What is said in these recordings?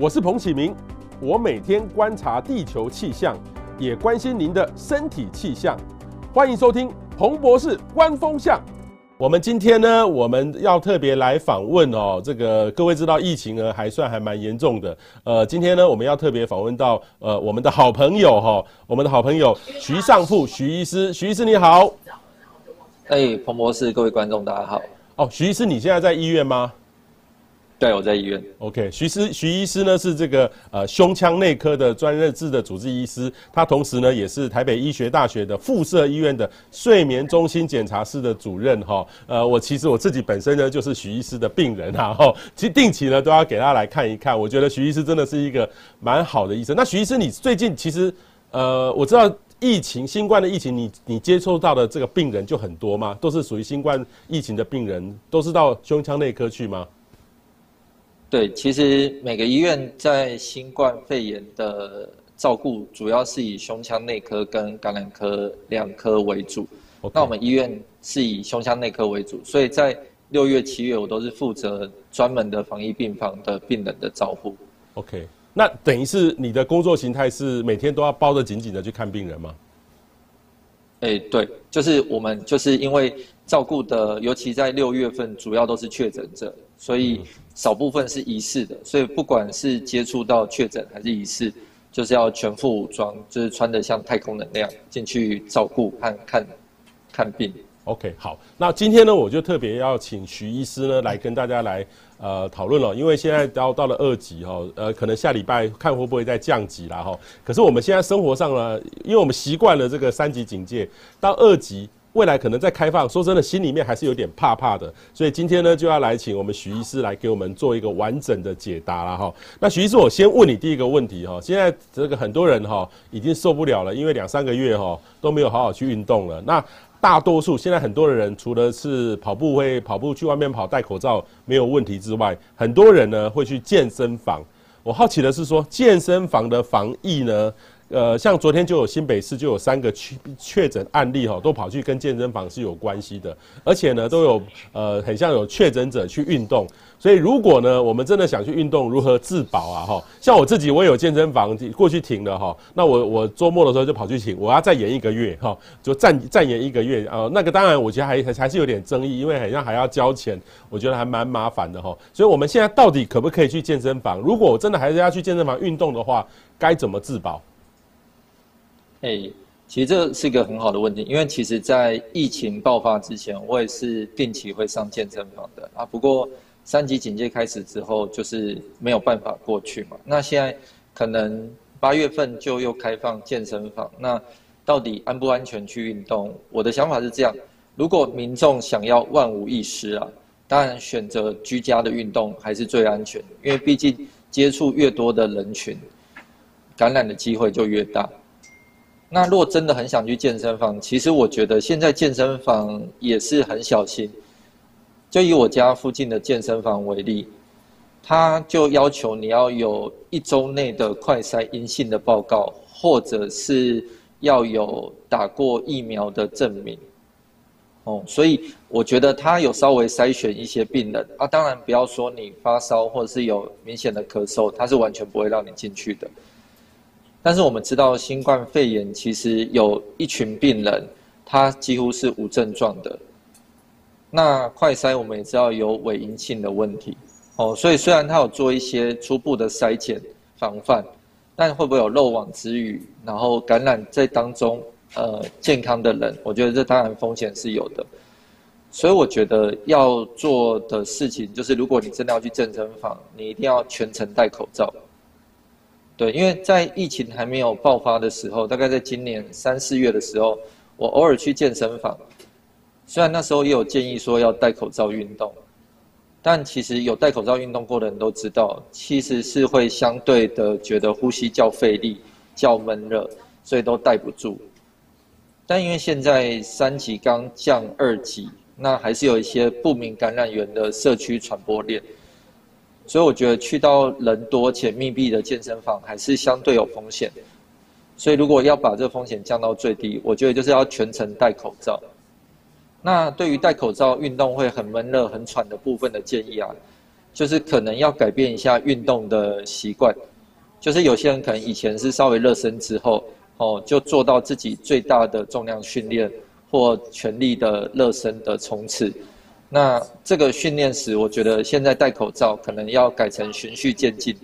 我是彭启明，我每天观察地球气象，也关心您的身体气象。欢迎收听彭博士观风向。我们今天呢，我们要特别来访问哦，这个各位知道疫情呢还算还蛮严重的。呃，今天呢，我们要特别访问到呃我们的好朋友哈，我们的好朋友徐尚富徐医师，徐医师你好。哎，彭博士，各位观众大家好。哦，徐医师你现在在医院吗？对，我在医院。OK，徐师徐医师呢是这个呃胸腔内科的专任制的主治医师，他同时呢也是台北医学大学的附设医院的睡眠中心检查室的主任哈。呃，我其实我自己本身呢就是徐医师的病人哈，哈，其实定期呢都要给他来看一看。我觉得徐医师真的是一个蛮好的医生。那徐医师，你最近其实呃我知道疫情新冠的疫情，你你接触到的这个病人就很多吗？都是属于新冠疫情的病人，都是到胸腔内科去吗？对，其实每个医院在新冠肺炎的照顾，主要是以胸腔内科跟感染科两科为主。那我们医院是以胸腔内科为主，所以在六月、七月，我都是负责专门的防疫病房的病人的照顾。OK，那等于是你的工作形态是每天都要包得紧紧的去看病人吗？哎，对，就是我们就是因为照顾的，尤其在六月份，主要都是确诊者，所以少部分是疑似的，所以不管是接触到确诊还是疑似，就是要全副武装，就是穿得像太空人那样进去照顾和看看病。OK，好，那今天呢，我就特别要请徐医师呢来跟大家来。呃，讨论了，因为现在到到了二级哈，呃，可能下礼拜看会不会再降级啦哈。可是我们现在生活上呢，因为我们习惯了这个三级警戒，到二级未来可能再开放，说真的，心里面还是有点怕怕的。所以今天呢，就要来请我们徐医师来给我们做一个完整的解答了哈。那徐医师，我先问你第一个问题哈，现在这个很多人哈已经受不了了，因为两三个月哈都没有好好去运动了。那大多数现在很多的人，除了是跑步会跑步去外面跑戴口罩没有问题之外，很多人呢会去健身房。我好奇的是说，健身房的防疫呢？呃，像昨天就有新北市就有三个确确诊案例哈，都跑去跟健身房是有关系的，而且呢都有呃很像有确诊者去运动，所以如果呢我们真的想去运动，如何自保啊哈？像我自己我有健身房过去停了哈，那我我周末的时候就跑去停，我要再延一个月哈，就暂暂延一个月啊，那个当然我觉得还还是有点争议，因为好像还要交钱，我觉得还蛮麻烦的哈。所以我们现在到底可不可以去健身房？如果我真的还是要去健身房运动的话，该怎么自保？哎、其实这是一个很好的问题，因为其实，在疫情爆发之前，我也是定期会上健身房的啊。不过三级警戒开始之后，就是没有办法过去嘛。那现在可能八月份就又开放健身房，那到底安不安全去运动？我的想法是这样：如果民众想要万无一失啊，当然选择居家的运动还是最安全，因为毕竟接触越多的人群，感染的机会就越大。那如果真的很想去健身房，其实我觉得现在健身房也是很小心。就以我家附近的健身房为例，他就要求你要有一周内的快筛阴性的报告，或者是要有打过疫苗的证明。哦，所以我觉得他有稍微筛选一些病人啊，当然不要说你发烧或者是有明显的咳嗽，他是完全不会让你进去的。但是我们知道，新冠肺炎其实有一群病人，他几乎是无症状的。那快筛我们也知道有伪阴性的问题，哦，所以虽然他有做一些初步的筛检防范，但会不会有漏网之鱼，然后感染在当中，呃，健康的人，我觉得这当然风险是有的。所以我觉得要做的事情就是，如果你真的要去健身房，你一定要全程戴口罩。对，因为在疫情还没有爆发的时候，大概在今年三四月的时候，我偶尔去健身房，虽然那时候也有建议说要戴口罩运动，但其实有戴口罩运动过的人都知道，其实是会相对的觉得呼吸较费力、较闷热，所以都戴不住。但因为现在三级刚降二级，那还是有一些不明感染源的社区传播链。所以我觉得去到人多且密闭的健身房还是相对有风险。所以如果要把这个风险降到最低，我觉得就是要全程戴口罩。那对于戴口罩运动会很闷热、很喘的部分的建议啊，就是可能要改变一下运动的习惯。就是有些人可能以前是稍微热身之后，哦，就做到自己最大的重量训练或全力的热身的冲刺。那这个训练时，我觉得现在戴口罩可能要改成循序渐进，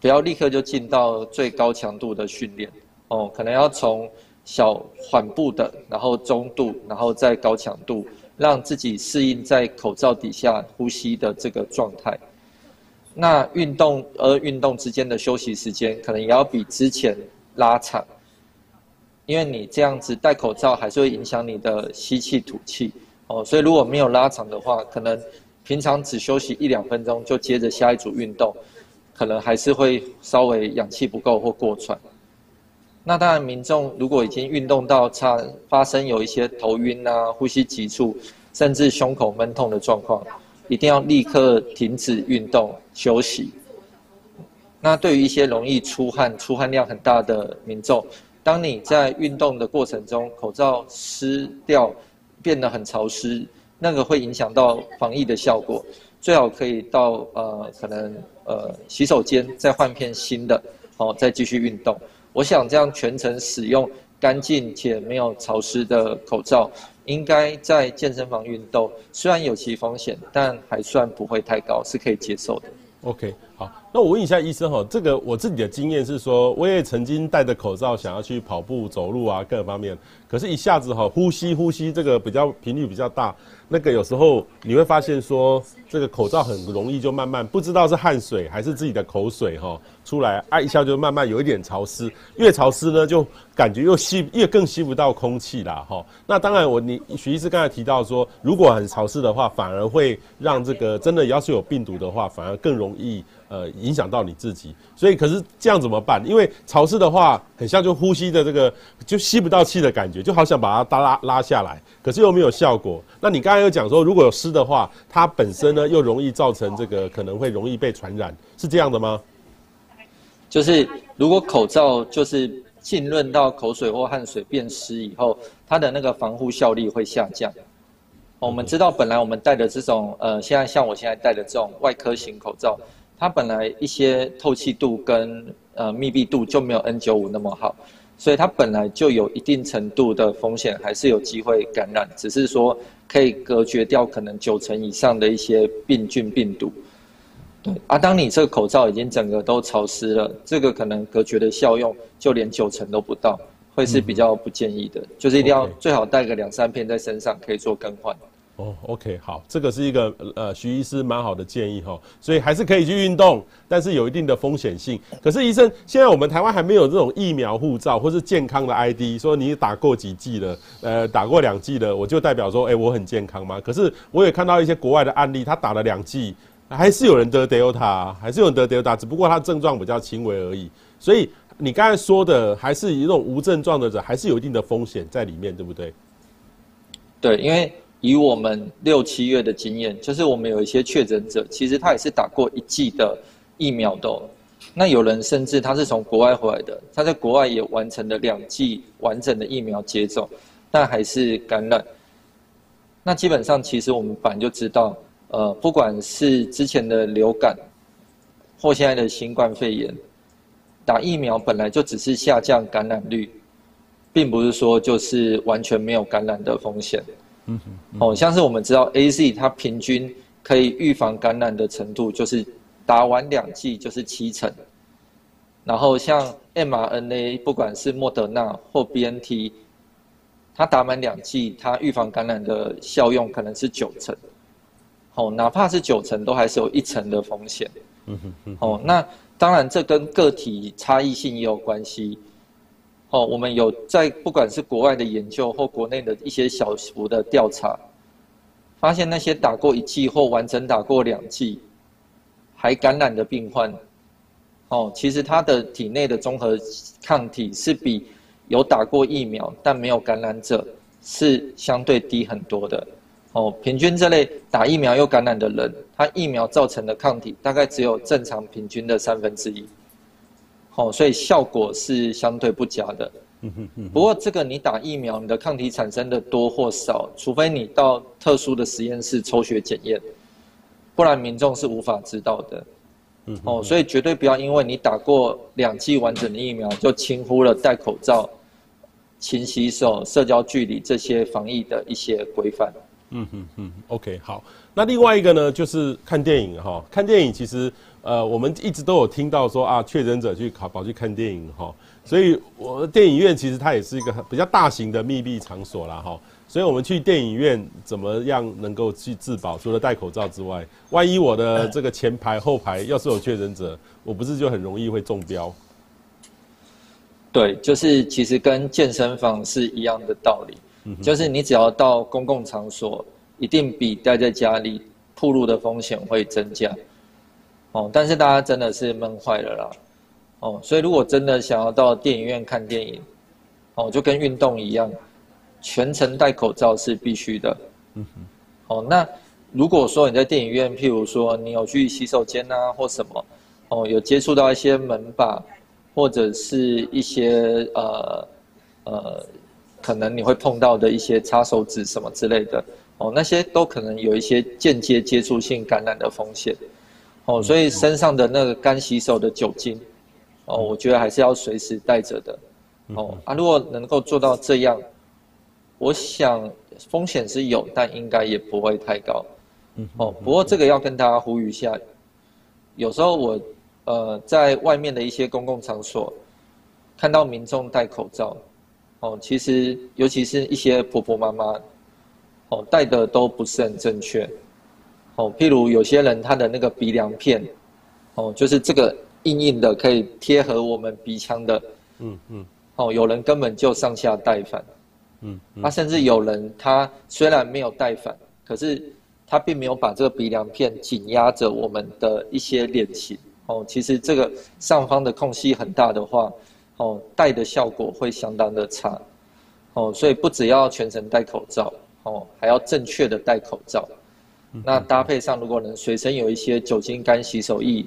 不要立刻就进到最高强度的训练。哦，可能要从小缓步的，然后中度，然后再高强度，让自己适应在口罩底下呼吸的这个状态。那运动而运动之间的休息时间，可能也要比之前拉长，因为你这样子戴口罩还是会影响你的吸气吐气哦。所以如果没有拉长的话，可能平常只休息一两分钟就接着下一组运动，可能还是会稍微氧气不够或过喘。那当然，民众如果已经运动到差发生有一些头晕啊、呼吸急促，甚至胸口闷痛的状况，一定要立刻停止运动休息。那对于一些容易出汗、出汗量很大的民众，当你在运动的过程中口罩湿掉，变得很潮湿，那个会影响到防疫的效果。最好可以到呃可能呃洗手间再换片新的，哦，再继续运动。我想这样全程使用干净且没有潮湿的口罩，应该在健身房运动，虽然有其风险，但还算不会太高，是可以接受的。OK，好，那我问一下医生哈，这个我自己的经验是说，我也曾经戴着口罩想要去跑步、走路啊，各方面，可是一下子哈呼吸呼吸这个比较频率比较大。那个有时候你会发现说，这个口罩很容易就慢慢不知道是汗水还是自己的口水哈出来，啊一下就慢慢有一点潮湿，越潮湿呢就感觉又吸越更吸不到空气啦哈。那当然我你许医师刚才提到说，如果很潮湿的话，反而会让这个真的要是有病毒的话，反而更容易。呃，影响到你自己，所以可是这样怎么办？因为潮湿的话，很像就呼吸的这个就吸不到气的感觉，就好想把它拉拉下来，可是又没有效果。那你刚才又讲说，如果有湿的话，它本身呢又容易造成这个可能会容易被传染，是这样的吗？就是如果口罩就是浸润到口水或汗水变湿以后，它的那个防护效力会下降。我们知道，本来我们戴的这种呃，现在像我现在戴的这种外科型口罩。它本来一些透气度跟呃密闭度就没有 N95 那么好，所以它本来就有一定程度的风险，还是有机会感染，只是说可以隔绝掉可能九成以上的一些病菌病毒。对，啊，当你这个口罩已经整个都潮湿了，这个可能隔绝的效用就连九成都不到，会是比较不建议的，就是一定要最好带个两三片在身上，可以做更换。哦，OK，好，这个是一个呃徐医师蛮好的建议哈，所以还是可以去运动，但是有一定的风险性。可是医生，现在我们台湾还没有这种疫苗护照或是健康的 ID，说你打过几剂了，呃，打过两剂了，我就代表说，哎，我很健康吗？可是我也看到一些国外的案例，他打了两剂，还是有人得 Delta，还是有人得 Delta，只不过他症状比较轻微而已。所以你刚才说的，还是一种无症状的人，还是有一定的风险在里面，对不对？对，因为。以我们六七月的经验，就是我们有一些确诊者，其实他也是打过一剂的疫苗的哦。那有人甚至他是从国外回来的，他在国外也完成了两剂完整的疫苗接种，但还是感染。那基本上，其实我们本来就知道，呃，不管是之前的流感或现在的新冠肺炎，打疫苗本来就只是下降感染率，并不是说就是完全没有感染的风险。嗯哼、哦，像是我们知道 AZ 它平均可以预防感染的程度，就是打完两剂就是七成。然后像 mRNA，不管是莫德纳或 BNT，它打满两剂，它预防感染的效用可能是九成。哦，哪怕是九成，都还是有一成的风险。嗯哼、哦，那当然这跟个体差异性也有关系。哦，我们有在不管是国外的研究或国内的一些小幅的调查，发现那些打过一剂或完整打过两剂还感染的病患，哦，其实他的体内的综合抗体是比有打过疫苗但没有感染者是相对低很多的。哦，平均这类打疫苗又感染的人，他疫苗造成的抗体大概只有正常平均的三分之一。哦，所以效果是相对不佳的。不过这个你打疫苗，你的抗体产生的多或少，除非你到特殊的实验室抽血检验，不然民众是无法知道的。嗯，哦，所以绝对不要因为你打过两剂完整的疫苗，就轻忽了戴口罩、勤洗手、社交距离这些防疫的一些规范。嗯嗯嗯，OK，好。那另外一个呢，就是看电影哈。看电影其实，呃，我们一直都有听到说啊，确诊者去跑跑去看电影哈。所以，我电影院其实它也是一个比较大型的密闭场所啦哈。所以我们去电影院怎么样能够去自保？除了戴口罩之外，万一我的这个前排后排要是有确诊者，我不是就很容易会中标？对，就是其实跟健身房是一样的道理，就是你只要到公共场所，一定比待在家里暴露的风险会增加。哦，但是大家真的是闷坏了啦。哦，所以如果真的想要到电影院看电影，哦，就跟运动一样。全程戴口罩是必须的。嗯哼。哦，那如果说你在电影院，譬如说你有去洗手间啊，或什么，哦，有接触到一些门把，或者是一些呃呃，可能你会碰到的一些擦手纸什么之类的，哦，那些都可能有一些间接接触性感染的风险。哦，所以身上的那个干洗手的酒精，哦，我觉得还是要随时带着的。哦，啊，如果能够做到这样。我想风险是有，但应该也不会太高。嗯，哦，不过这个要跟大家呼吁一下，有时候我呃在外面的一些公共场所看到民众戴口罩，哦，其实尤其是一些婆婆妈妈，哦，戴的都不是很正确。哦，譬如有些人他的那个鼻梁片，哦，就是这个硬硬的可以贴合我们鼻腔的，嗯嗯，哦，有人根本就上下戴反。嗯，他、嗯啊、甚至有人，他虽然没有戴反，可是他并没有把这个鼻梁片紧压着我们的一些脸型哦。其实这个上方的空隙很大的话，哦，戴的效果会相当的差哦。所以不只要全程戴口罩哦，还要正确的戴口罩。嗯、那搭配上，如果能随身有一些酒精干洗手液，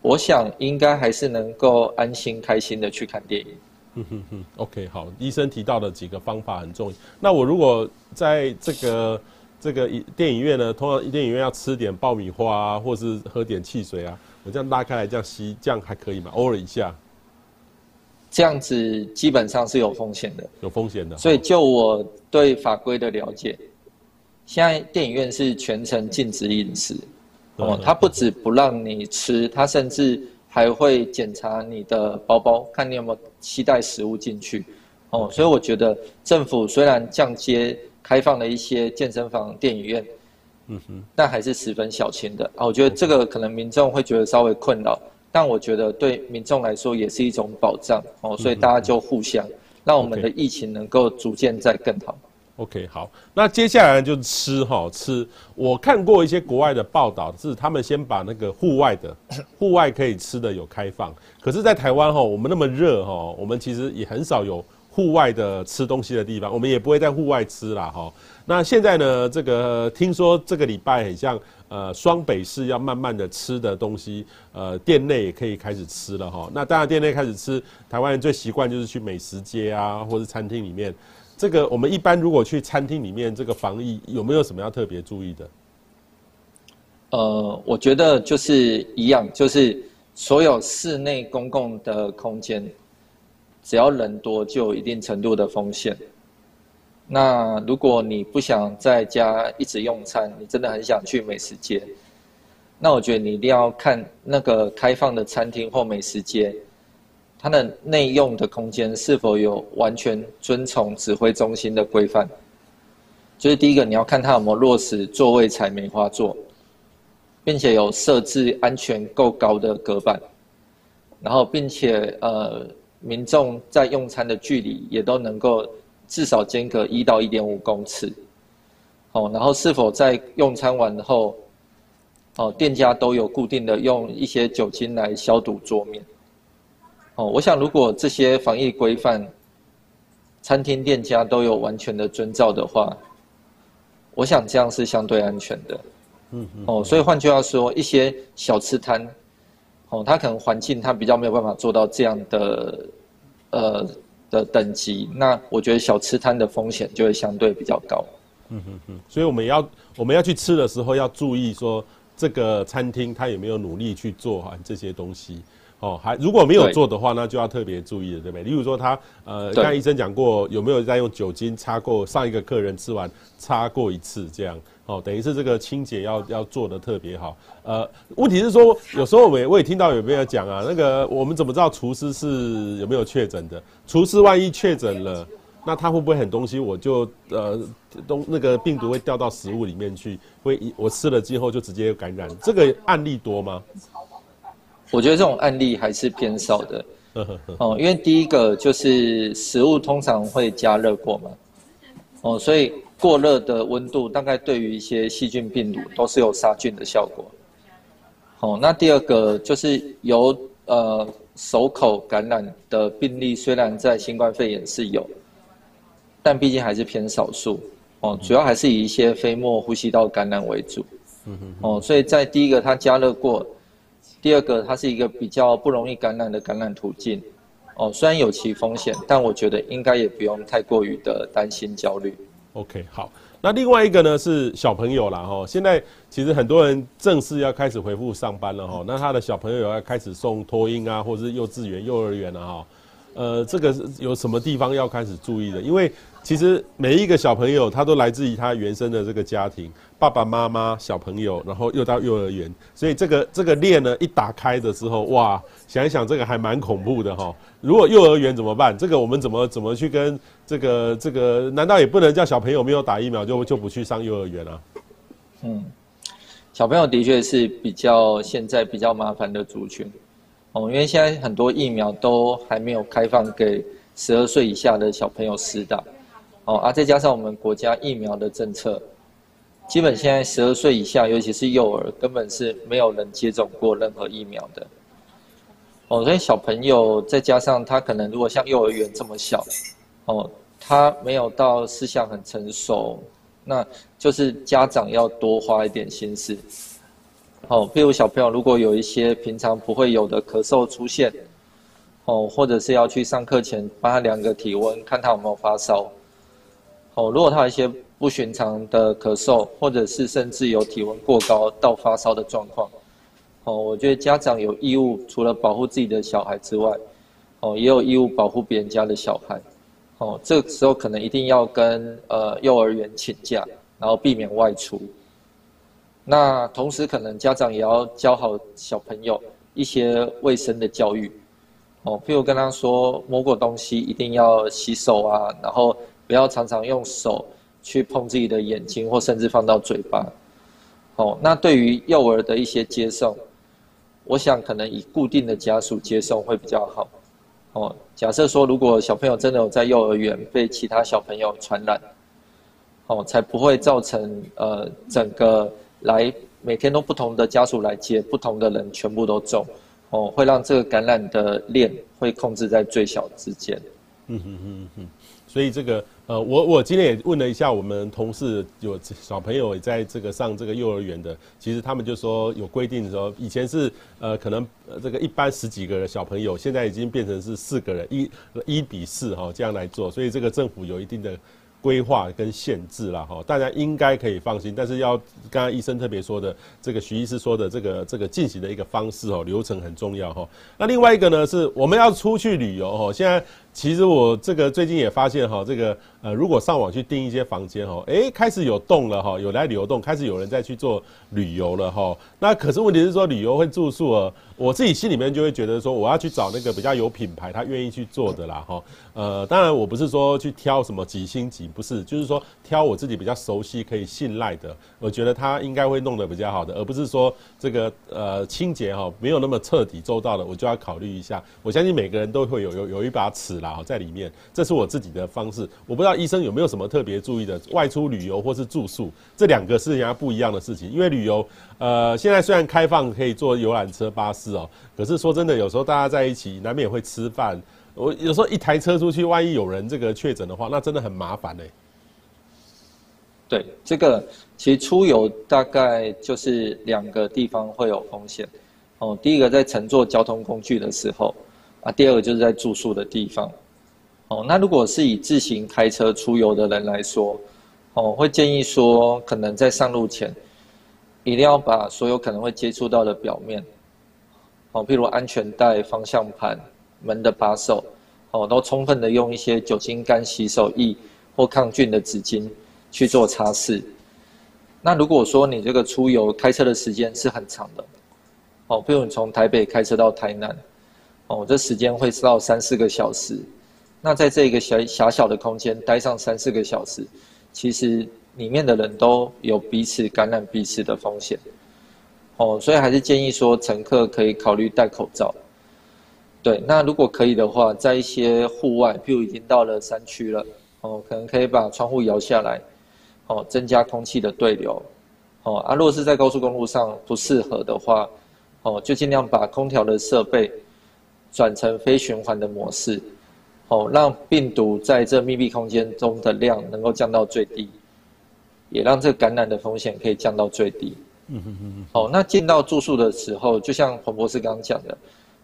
我想应该还是能够安心开心的去看电影。嗯哼哼，OK，好，医生提到的几个方法很重要。那我如果在这个这个电影院呢，通常电影院要吃点爆米花啊，或是喝点汽水啊，我这样拉开来这样吸，这样还可以吗？偶尔一下，这样子基本上是有风险的，有风险的。所以就我对法规的了解，现在电影院是全程禁止饮食，哦，它不止不让你吃，它甚至。还会检查你的包包，看你有没有携带食物进去，哦，所以我觉得政府虽然降阶开放了一些健身房、电影院，嗯哼，但还是十分小心的。啊。我觉得这个可能民众会觉得稍微困扰，但我觉得对民众来说也是一种保障。哦，所以大家就互相让我们的疫情能够逐渐在更好。OK，好，那接下来就是吃哈吃。我看过一些国外的报道，是他们先把那个户外的 户外可以吃的有开放，可是，在台湾哈，我们那么热哈，我们其实也很少有户外的吃东西的地方，我们也不会在户外吃啦哈。那现在呢，这个听说这个礼拜很像呃双北市要慢慢的吃的东西，呃店内也可以开始吃了哈。那当然店内开始吃，台湾人最习惯就是去美食街啊，或是餐厅里面。这个我们一般如果去餐厅里面，这个防疫有没有什么要特别注意的？呃，我觉得就是一样，就是所有室内公共的空间，只要人多就有一定程度的风险。那如果你不想在家一直用餐，你真的很想去美食街，那我觉得你一定要看那个开放的餐厅或美食街。它的内用的空间是否有完全遵从指挥中心的规范？就是第一个，你要看它有没有落实座位采梅花座，并且有设置安全够高的隔板，然后并且呃，民众在用餐的距离也都能够至少间隔一到一点五公尺。哦，然后是否在用餐完后，哦，店家都有固定的用一些酒精来消毒桌面。哦，我想如果这些防疫规范，餐厅店家都有完全的遵照的话，我想这样是相对安全的。嗯，哦，所以换句话说，一些小吃摊，哦，它可能环境它比较没有办法做到这样的，呃的等级，那我觉得小吃摊的风险就会相对比较高。嗯哼哼，所以我们要我们要去吃的时候要注意说，这个餐厅它有没有努力去做好这些东西。哦，还如果没有做的话，那就要特别注意了，对不对？例如说他，呃，刚才医生讲过，有没有在用酒精擦过上一个客人吃完擦过一次这样？哦，等于是这个清洁要要做的特别好。呃，问题是说，有时候我也我也听到有没有讲啊，那个我们怎么知道厨师是有没有确诊的？厨师万一确诊了，那他会不会很东西我就呃东那个病毒会掉到食物里面去，会我吃了之后就直接感染？这个案例多吗？我觉得这种案例还是偏少的，哦，因为第一个就是食物通常会加热过嘛，哦，所以过热的温度大概对于一些细菌病毒都是有杀菌的效果，哦，那第二个就是由呃手口感染的病例，虽然在新冠肺炎是有，但毕竟还是偏少数，哦，主要还是以一些飞沫呼吸道感染为主，哦，所以在第一个它加热过。第二个，它是一个比较不容易感染的感染途径，哦，虽然有其风险，但我觉得应该也不用太过于的担心焦虑。OK，好，那另外一个呢是小朋友啦哈，现在其实很多人正式要开始恢复上班了哈，那他的小朋友要开始送托婴啊，或者是幼稚园、幼儿园了哈，呃，这个有什么地方要开始注意的？因为其实每一个小朋友他都来自于他原生的这个家庭。爸爸妈妈、小朋友，然后又到幼儿园，所以这个这个链呢，一打开的时候，哇，想一想这个还蛮恐怖的哈。如果幼儿园怎么办？这个我们怎么怎么去跟这个这个？难道也不能叫小朋友没有打疫苗就就不去上幼儿园啊？嗯，小朋友的确是比较现在比较麻烦的族群哦，因为现在很多疫苗都还没有开放给十二岁以下的小朋友施打哦，啊，再加上我们国家疫苗的政策。基本现在十二岁以下，尤其是幼儿，根本是没有人接种过任何疫苗的。哦，所以小朋友再加上他可能如果像幼儿园这么小，哦，他没有到思想很成熟，那就是家长要多花一点心思。哦，譬如小朋友如果有一些平常不会有的咳嗽出现，哦，或者是要去上课前帮他量个体温，看他有没有发烧。哦，如果他有一些。不寻常的咳嗽，或者是甚至有体温过高到发烧的状况，哦，我觉得家长有义务除了保护自己的小孩之外，哦，也有义务保护别人家的小孩，哦，这个时候可能一定要跟呃幼儿园请假，然后避免外出。那同时，可能家长也要教好小朋友一些卫生的教育，哦，譬如跟他说摸过东西一定要洗手啊，然后不要常常用手。去碰自己的眼睛，或甚至放到嘴巴。哦，那对于幼儿的一些接送，我想可能以固定的家属接送会比较好。哦，假设说如果小朋友真的有在幼儿园被其他小朋友传染，哦，才不会造成呃整个来每天都不同的家属来接，不同的人全部都中，哦，会让这个感染的链会控制在最小之间。嗯哼哼哼。所以这个呃，我我今天也问了一下我们同事，有小朋友也在这个上这个幼儿园的，其实他们就说有规定的时候，以前是呃可能这个一班十几个人小朋友，现在已经变成是四个人一一比四哈这样来做，所以这个政府有一定的。规划跟限制啦，哈，大家应该可以放心，但是要刚刚医生特别说的，这个徐医师说的这个这个进行的一个方式哦，流程很重要哈。那另外一个呢，是我们要出去旅游哈，现在其实我这个最近也发现哈，这个呃，如果上网去订一些房间哈，诶，开始有动了哈，有来流动，开始有人在去做旅游了哈。那可是问题是说，旅游会住宿啊。我自己心里面就会觉得说，我要去找那个比较有品牌，他愿意去做的啦，哈。呃，当然我不是说去挑什么几星级，不是，就是说挑我自己比较熟悉、可以信赖的，我觉得他应该会弄得比较好的，而不是说这个呃清洁哈没有那么彻底周到的，我就要考虑一下。我相信每个人都会有有有一把尺啦，在里面，这是我自己的方式。我不知道医生有没有什么特别注意的，外出旅游或是住宿这两个是人家不一样的事情，因为旅游。呃，现在虽然开放可以坐游览车、巴士哦，可是说真的，有时候大家在一起难免也会吃饭。我有时候一台车出去，万一有人这个确诊的话，那真的很麻烦呢。对，这个其实出游大概就是两个地方会有风险哦。第一个在乘坐交通工具的时候啊，第二个就是在住宿的地方。哦，那如果是以自行开车出游的人来说，哦，会建议说，可能在上路前，一定要把所有可能会接触到的表面，哦，譬如安全带、方向盘、门的把手，哦，都充分的用一些酒精干洗手液或抗菌的纸巾去做擦拭。那如果说你这个出游开车的时间是很长的，哦，譬如你从台北开车到台南，哦，这时间会到三四个小时，那在这个小狭小的空间待上三四个小时，其实里面的人都有彼此感染彼此的风险，哦，所以还是建议说乘客可以考虑戴口罩。对，那如果可以的话，在一些户外，譬如已经到了山区了，哦，可能可以把窗户摇下来。哦，增加空气的对流，哦啊，如果是在高速公路上不适合的话，哦，就尽量把空调的设备转成非循环的模式，哦，让病毒在这密闭空间中的量能够降到最低，也让这个感染的风险可以降到最低。嗯嗯嗯。哦，那进到住宿的时候，就像彭博士刚刚讲的，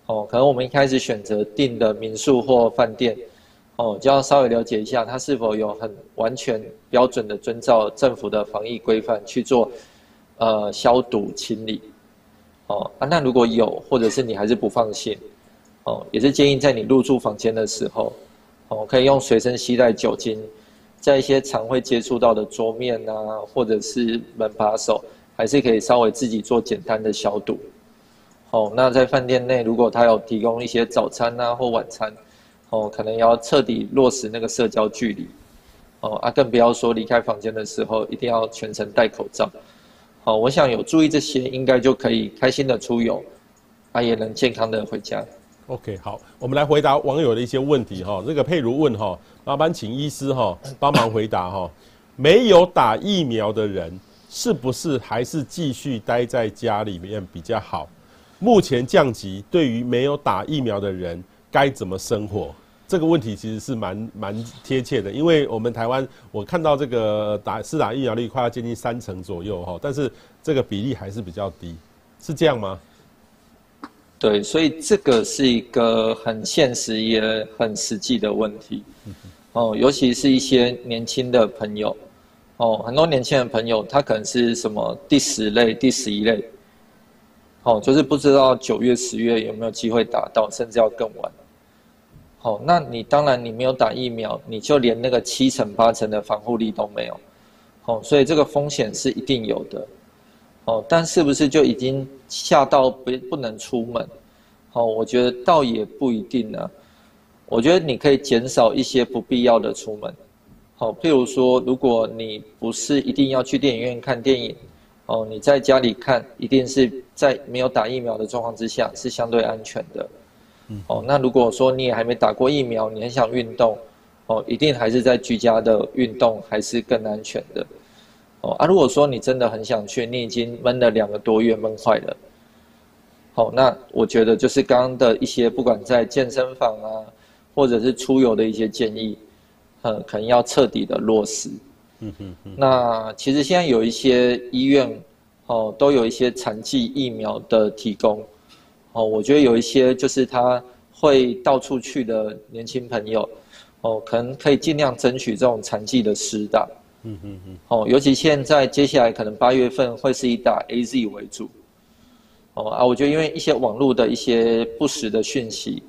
哦，可能我们一开始选择订的民宿或饭店。哦，就要稍微了解一下，它是否有很完全标准的遵照政府的防疫规范去做，呃，消毒清理。哦啊，那如果有，或者是你还是不放心，哦，也是建议在你入住房间的时候，哦，可以用随身携带酒精，在一些常会接触到的桌面啊，或者是门把手，还是可以稍微自己做简单的消毒。哦，那在饭店内，如果他有提供一些早餐啊或晚餐。哦，可能要彻底落实那个社交距离，哦啊，更不要说离开房间的时候一定要全程戴口罩。好，我想有注意这些，应该就可以开心的出游，啊，也能健康的回家。OK，好，我们来回答网友的一些问题哈。这个佩如问哈，麻烦请医师哈帮忙回答哈。没有打疫苗的人是不是还是继续待在家里面比较好？目前降级对于没有打疫苗的人。该怎么生活？这个问题其实是蛮蛮贴切的，因为我们台湾，我看到这个打施打疫苗率快要接近三成左右哈，但是这个比例还是比较低，是这样吗？对，所以这个是一个很现实也很实际的问题哦，尤其是一些年轻的朋友哦，很多年轻的朋友他可能是什么第十类、第十一类。哦，就是不知道九月、十月有没有机会打到，甚至要更晚。哦，那你当然你没有打疫苗，你就连那个七成八成的防护力都没有。哦，所以这个风险是一定有的。哦，但是不是就已经吓到不不能出门？哦，我觉得倒也不一定呢。我觉得你可以减少一些不必要的出门。好，譬如说，如果你不是一定要去电影院看电影。哦，你在家里看，一定是在没有打疫苗的状况之下是相对安全的。嗯，哦，那如果说你也还没打过疫苗，你很想运动，哦，一定还是在居家的运动还是更安全的。哦啊，如果说你真的很想去，你已经闷了两个多月，闷坏了。好，那我觉得就是刚刚的一些，不管在健身房啊，或者是出游的一些建议，呃，可能要彻底的落实。嗯哼哼，那其实现在有一些医院，哦，都有一些残疾疫苗的提供，哦，我觉得有一些就是他会到处去的年轻朋友，哦，可能可以尽量争取这种残疾的施打。嗯哼哼，哦，尤其现在接下来可能八月份会是以打 AZ 为主，哦啊，我觉得因为一些网络的一些不实的讯息，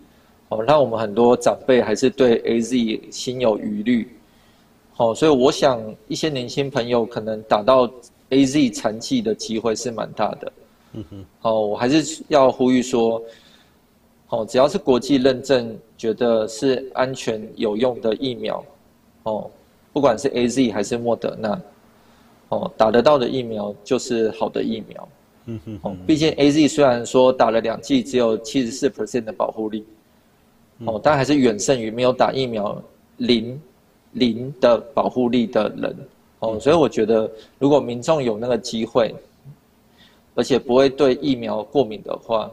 哦，让我们很多长辈还是对 AZ 心有余虑。哦，所以我想一些年轻朋友可能打到 AZ 残疾的机会是蛮大的。嗯哼。哦，我还是要呼吁说，哦，只要是国际认证，觉得是安全有用的疫苗，哦，不管是 AZ 还是莫德纳，哦，打得到的疫苗就是好的疫苗。嗯哼。哦，毕竟 AZ 虽然说打了两剂只有七十四 percent 的保护力，哦，但还是远胜于没有打疫苗零。零的保护力的人，哦，所以我觉得，如果民众有那个机会，而且不会对疫苗过敏的话，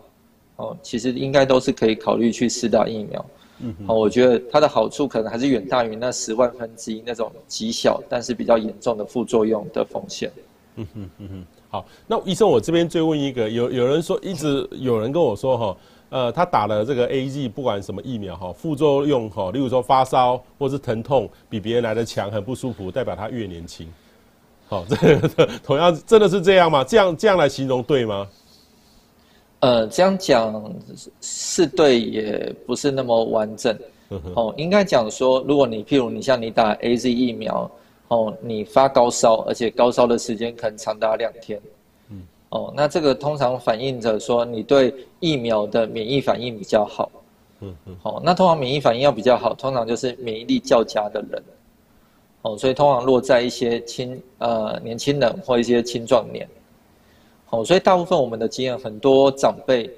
哦，其实应该都是可以考虑去试打疫苗。嗯，好，我觉得它的好处可能还是远大于那十万分之一那种极小但是比较严重的副作用的风险。嗯哼嗯哼，好，那医生，我这边追问一个，有有人说，一直有人跟我说哈。呃，他打了这个 AZ，不管什么疫苗哈，副作用哈，例如说发烧或是疼痛，比别人来的强，很不舒服，代表他越年轻。好，这个 同样真的是这样吗？这样这样来形容对吗？呃，这样讲是对，也不是那么完整。哦，应该讲说，如果你譬如你像你打 AZ 疫苗，哦，你发高烧，而且高烧的时间可能长达两天。哦，那这个通常反映着说你对疫苗的免疫反应比较好。嗯嗯。好，那通常免疫反应要比较好，通常就是免疫力较佳的人。哦，所以通常落在一些青呃年轻人或一些青壮年。哦，所以大部分我们的经验，很多长辈，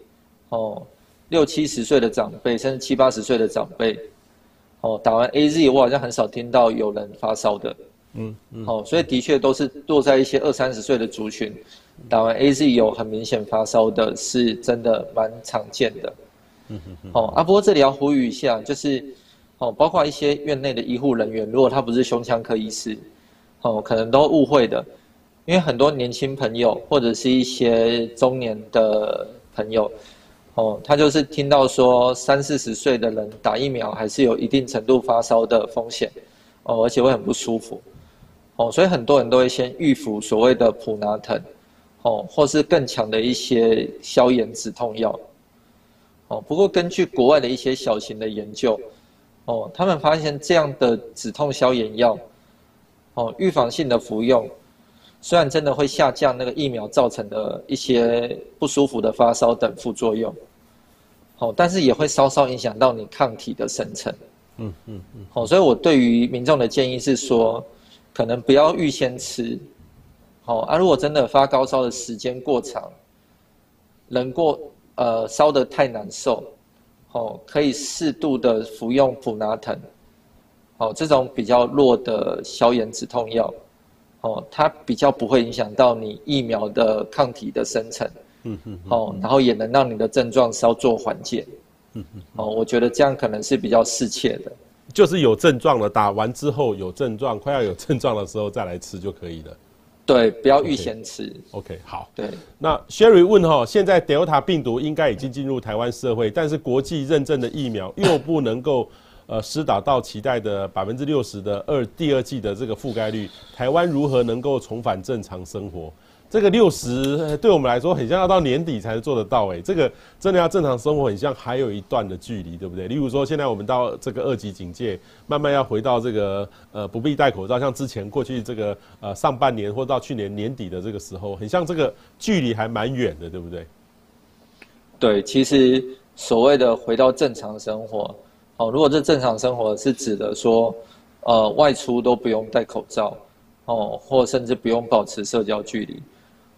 哦，六七十岁的长辈，甚至七八十岁的长辈，哦，打完 AZ，我好像很少听到有人发烧的。嗯嗯。哦，所以的确都是落在一些二三十岁的族群。打完 AZ 有很明显发烧的，是真的蛮常见的。嗯嗯嗯。哦，啊，不过这里要呼吁一下，就是，哦，包括一些院内的医护人员，如果他不是胸腔科医师，哦，可能都误会的，因为很多年轻朋友或者是一些中年的朋友，哦，他就是听到说三四十岁的人打疫苗还是有一定程度发烧的风险，哦，而且会很不舒服，哦，所以很多人都会先预服所谓的普拿疼。哦，或是更强的一些消炎止痛药。哦，不过根据国外的一些小型的研究，哦，他们发现这样的止痛消炎药，哦，预防性的服用，虽然真的会下降那个疫苗造成的一些不舒服的发烧等副作用，哦，但是也会稍稍影响到你抗体的生成。嗯嗯嗯。哦，所以我对于民众的建议是说，可能不要预先吃。哦啊，如果真的发高烧的时间过长，人过呃烧得太难受，哦，可以适度的服用普拿疼，哦，这种比较弱的消炎止痛药，哦，它比较不会影响到你疫苗的抗体的生成，嗯嗯，哦，然后也能让你的症状稍作缓解，嗯嗯，哦，我觉得这样可能是比较适切的，就是有症状了，打完之后有症状，快要有症状的时候再来吃就可以了。对，不要预先吃。Okay, OK，好。对，那 Sherry 问哈，现在 Delta 病毒应该已经进入台湾社会，但是国际认证的疫苗又不能够呃施打到期待的百分之六十的二第二季的这个覆盖率，台湾如何能够重返正常生活？这个六十对我们来说，很像要到年底才能做得到诶。这个真的要正常生活，很像还有一段的距离，对不对？例如说，现在我们到这个二级警戒，慢慢要回到这个呃不必戴口罩，像之前过去这个呃上半年或到去年年底的这个时候，很像这个距离还蛮远的，对不对？对，其实所谓的回到正常生活，哦，如果这正常生活是指的说，呃，外出都不用戴口罩，哦，或甚至不用保持社交距离。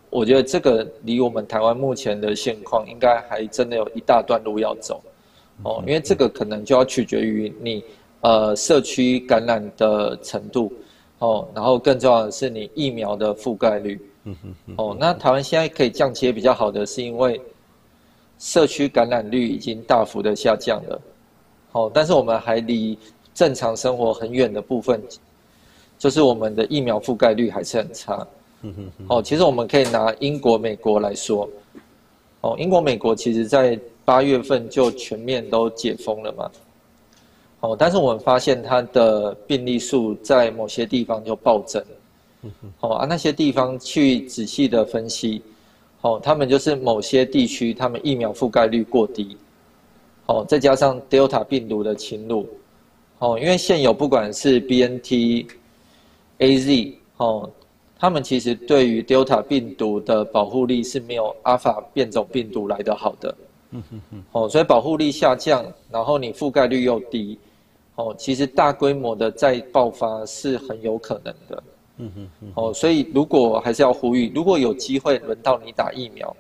我觉得这个离我们台湾目前的现况，应该还真的有一大段路要走，哦，因为这个可能就要取决于你呃社区感染的程度，哦，然后更重要的是你疫苗的覆盖率，哦，那台湾现在可以降阶比较好的是因为社区感染率已经大幅的下降了，哦，但是我们还离正常生活很远的部分，就是我们的疫苗覆盖率还是很差。嗯哦，其实我们可以拿英国、美国来说，哦，英国、美国其实在八月份就全面都解封了嘛，哦，但是我们发现它的病例数在某些地方就暴增，哦啊，那些地方去仔细的分析，哦，他们就是某些地区他们疫苗覆盖率过低，哦，再加上 Delta 病毒的侵入，哦，因为现有不管是 BNT、AZ，哦。他们其实对于 Delta 病毒的保护力是没有 Alpha 变种病毒来得好的，嗯哼哼，哦，所以保护力下降，然后你覆盖率又低，哦，其实大规模的再爆发是很有可能的，嗯哼哼，哦，所以如果还是要呼吁，如果有机会轮到你打疫苗，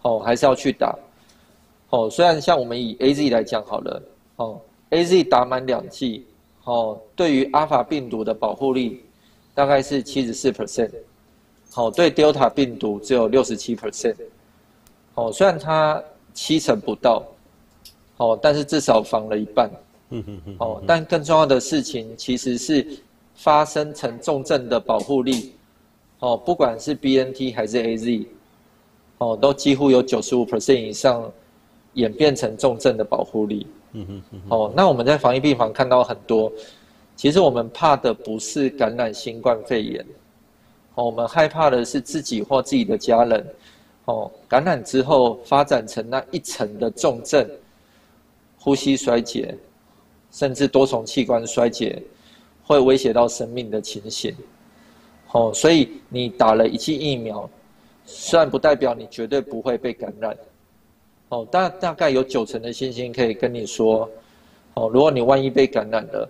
哦，还是要去打，哦，虽然像我们以 AZ 来讲好了，哦，AZ 打满两剂，哦，对于 Alpha 病毒的保护力。大概是七十四 percent，好，对 Delta 病毒只有六十七 percent，好，虽然它七成不到，哦，但是至少防了一半，嗯嗯嗯，哦，但更重要的事情其实是发生成重症的保护力，哦，不管是 BNT 还是 AZ，哦，都几乎有九十五 percent 以上演变成重症的保护力。嗯哼嗯。哦，那我们在防疫病房看到很多，其实我们怕的不是感染新冠肺炎，哦，我们害怕的是自己或自己的家人，哦，感染之后发展成那一层的重症，呼吸衰竭，甚至多重器官衰竭，会威胁到生命的情形。哦，所以你打了一剂疫苗，虽然不代表你绝对不会被感染，哦，大大概有九成的信心可以跟你说，哦，如果你万一被感染了，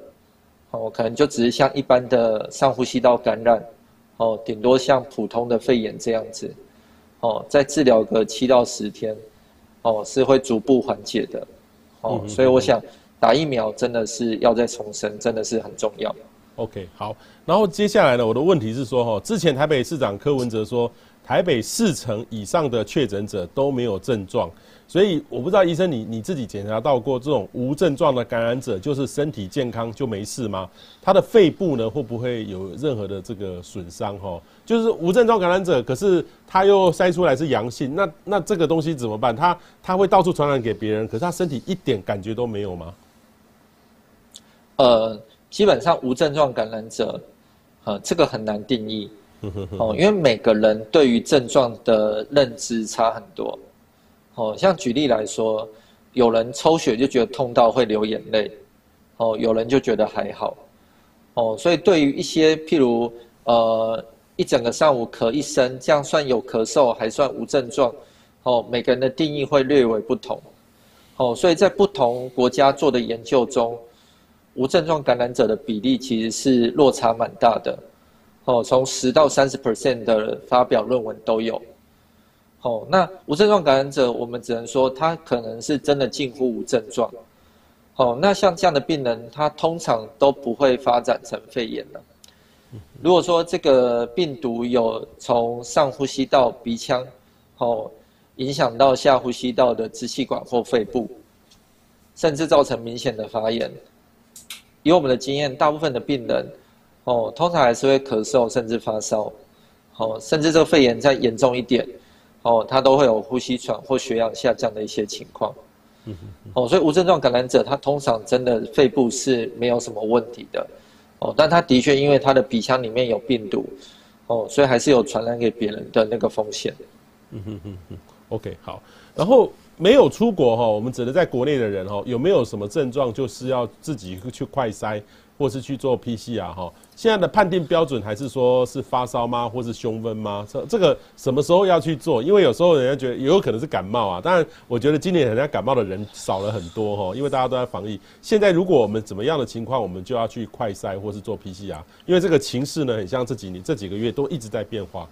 哦，可能就只是像一般的上呼吸道感染，哦，顶多像普通的肺炎这样子，哦，再治疗个七到十天，哦，是会逐步缓解的，哦，所以我想打疫苗真的是要再重申，真的是很重要。OK，好，然后接下来呢，我的问题是说，哈，之前台北市长柯文哲说，台北四成以上的确诊者都没有症状，所以我不知道医生你你自己检查到过这种无症状的感染者，就是身体健康就没事吗？他的肺部呢会不会有任何的这个损伤？哈，就是无症状感染者，可是他又筛出来是阳性，那那这个东西怎么办？他他会到处传染给别人，可是他身体一点感觉都没有吗？呃。基本上无症状感染者，呃，这个很难定义，哦，因为每个人对于症状的认知差很多，哦，像举例来说，有人抽血就觉得痛到会流眼泪，哦，有人就觉得还好，哦，所以对于一些譬如呃一整个上午咳一声，这样算有咳嗽还算无症状，哦，每个人的定义会略微不同，哦，所以在不同国家做的研究中。无症状感染者的比例其实是落差蛮大的，哦，从十到三十 percent 的发表论文都有，哦，那无症状感染者，我们只能说他可能是真的近乎无症状，哦，那像这样的病人，他通常都不会发展成肺炎了。如果说这个病毒有从上呼吸道鼻腔，哦，影响到下呼吸道的支气管或肺部，甚至造成明显的发炎。以我们的经验，大部分的病人，哦，通常还是会咳嗽，甚至发烧，哦，甚至这个肺炎再严重一点，哦，他都会有呼吸喘或血氧下降的一些情况，哦，所以无症状感染者，他通常真的肺部是没有什么问题的，哦，但他的确因为他的鼻腔里面有病毒，哦，所以还是有传染给别人的那个风险。嗯哼哼哼，OK，好，然后。没有出国哈，我们只能在国内的人哈，有没有什么症状，就是要自己去快筛，或是去做 PCR 哈？现在的判定标准还是说是发烧吗，或是胸闷吗？这这个什么时候要去做？因为有时候人家觉得也有可能是感冒啊。当然，我觉得今年人家感冒的人少了很多哈，因为大家都在防疫。现在如果我们怎么样的情况，我们就要去快筛或是做 PCR，因为这个情势呢，很像这几年这几个月都一直在变化。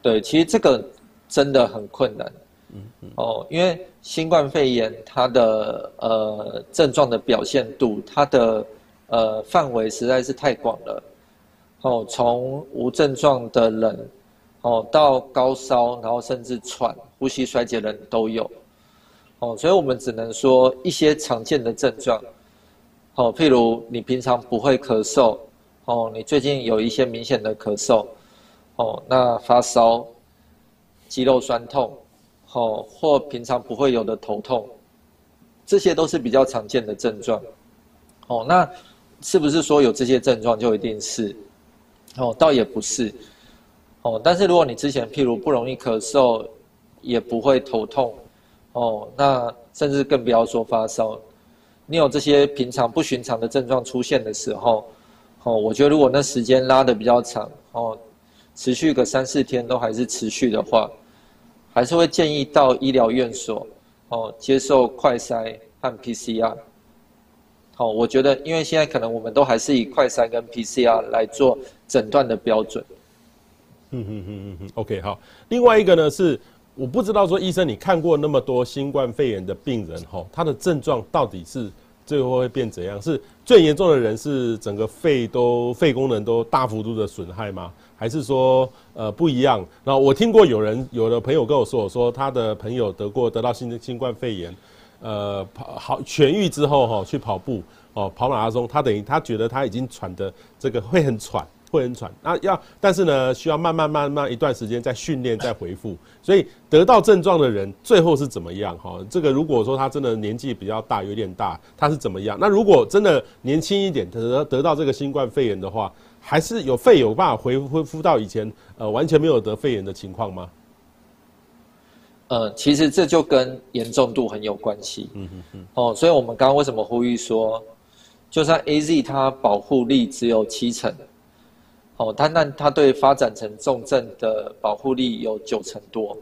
对，其实这个真的很困难。嗯哦，因为新冠肺炎它的呃症状的表现度，它的呃范围实在是太广了。哦，从无症状的人，哦到高烧，然后甚至喘、呼吸衰竭的人都有。哦，所以我们只能说一些常见的症状。哦，譬如你平常不会咳嗽，哦，你最近有一些明显的咳嗽，哦，那发烧、肌肉酸痛。哦，或平常不会有的头痛，这些都是比较常见的症状。哦，那是不是说有这些症状就一定是？哦，倒也不是。哦，但是如果你之前譬如不容易咳嗽，也不会头痛，哦，那甚至更不要说发烧，你有这些平常不寻常的症状出现的时候，哦，我觉得如果那时间拉的比较长，哦，持续个三四天都还是持续的话。还是会建议到医疗院所，哦，接受快筛和 PCR。好，我觉得，因为现在可能我们都还是以快筛跟 PCR 来做诊断的标准。嗯嗯嗯嗯嗯，OK，好。另外一个呢是，我不知道说医生你看过那么多新冠肺炎的病人，哈，他的症状到底是最后会变怎样？是最严重的人是整个肺都肺功能都大幅度的损害吗？还是说，呃，不一样。然后我听过有人，有的朋友跟我说，我说他的朋友得过得到新新冠肺炎，呃，跑好痊愈之后哈，去跑步哦，跑马拉松，他等于他觉得他已经喘的这个会很喘，会很喘。那要但是呢，需要慢慢慢慢一段时间再训练再恢复。所以得到症状的人最后是怎么样？哈，这个如果说他真的年纪比较大，有点大，他是怎么样？那如果真的年轻一点得得到这个新冠肺炎的话，还是有肺有办法恢恢复到以前呃完全没有得肺炎的情况吗？呃，其实这就跟严重度很有关系。嗯嗯嗯。哦，所以我们刚刚为什么呼吁说，就算 AZ 它保护力只有七成，哦，但但它对发展成重症的保护力有九成多。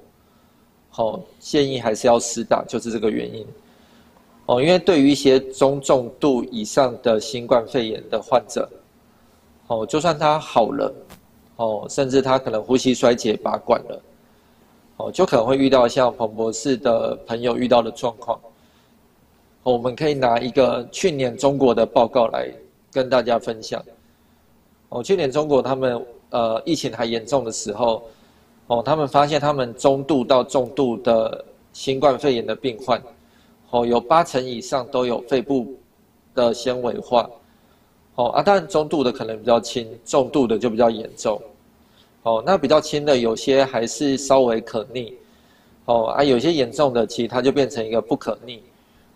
哦，建议还是要施打，就是这个原因。哦，因为对于一些中重度以上的新冠肺炎的患者，哦，就算他好了，哦，甚至他可能呼吸衰竭拔管了。哦，就可能会遇到像彭博士的朋友遇到的状况。我们可以拿一个去年中国的报告来跟大家分享。哦，去年中国他们呃疫情还严重的时候，哦，他们发现他们中度到重度的新冠肺炎的病患，哦，有八成以上都有肺部的纤维化。哦啊，当然中度的可能比较轻，重度的就比较严重。哦，那比较轻的有些还是稍微可逆，哦啊，有些严重的其实它就变成一个不可逆，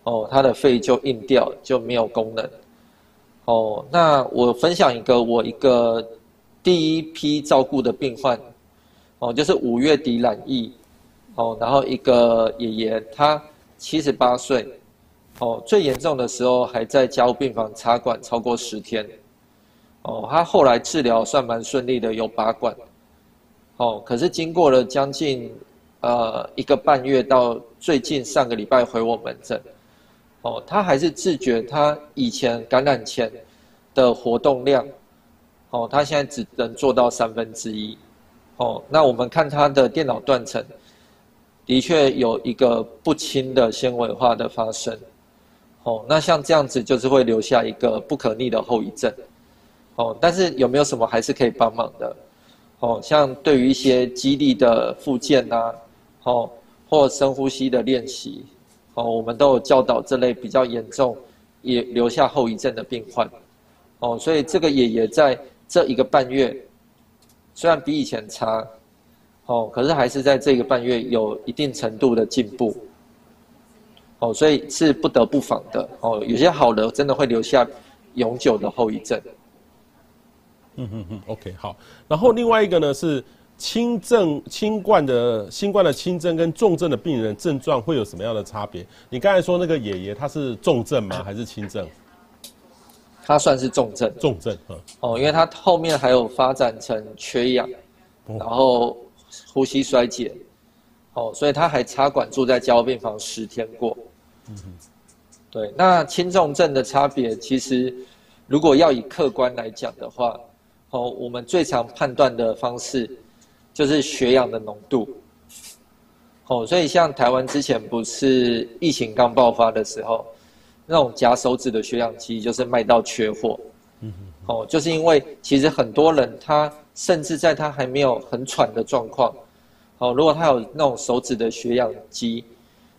哦，它的肺就硬掉就没有功能，哦，那我分享一个我一个第一批照顾的病患，哦，就是五月底染疫，哦，然后一个爷爷他七十八岁，哦，最严重的时候还在加护病房插管超过十天，哦，他后来治疗算蛮顺利的，有拔管。哦，可是经过了将近呃一个半月，到最近上个礼拜回我门诊，哦，他还是自觉他以前感染前的活动量，哦，他现在只能做到三分之一，哦，那我们看他的电脑断层，的确有一个不轻的纤维化的发生，哦，那像这样子就是会留下一个不可逆的后遗症，哦，但是有没有什么还是可以帮忙的？哦，像对于一些肌力的复健呐，哦，或深呼吸的练习，哦，我们都有教导这类比较严重也留下后遗症的病患，哦，所以这个爷爷在这一个半月，虽然比以前差，哦，可是还是在这个半月有一定程度的进步，哦，所以是不得不防的，哦，有些好的真的会留下永久的后遗症。嗯嗯嗯，OK，好。然后另外一个呢是轻症、轻冠的新冠的轻症跟重症的病人症状会有什么样的差别？你刚才说那个爷爷他是重症吗？还是轻症？他算是重症。重症，嗯。哦，因为他后面还有发展成缺氧，然后呼吸衰竭，哦，所以他还插管住在加护病房十天过。嗯。对，那轻重症的差别，其实如果要以客观来讲的话。哦，我们最常判断的方式就是血氧的浓度。哦，所以像台湾之前不是疫情刚爆发的时候，那种夹手指的血氧机就是卖到缺货。嗯哼。哦，就是因为其实很多人他甚至在他还没有很喘的状况，哦，如果他有那种手指的血氧机，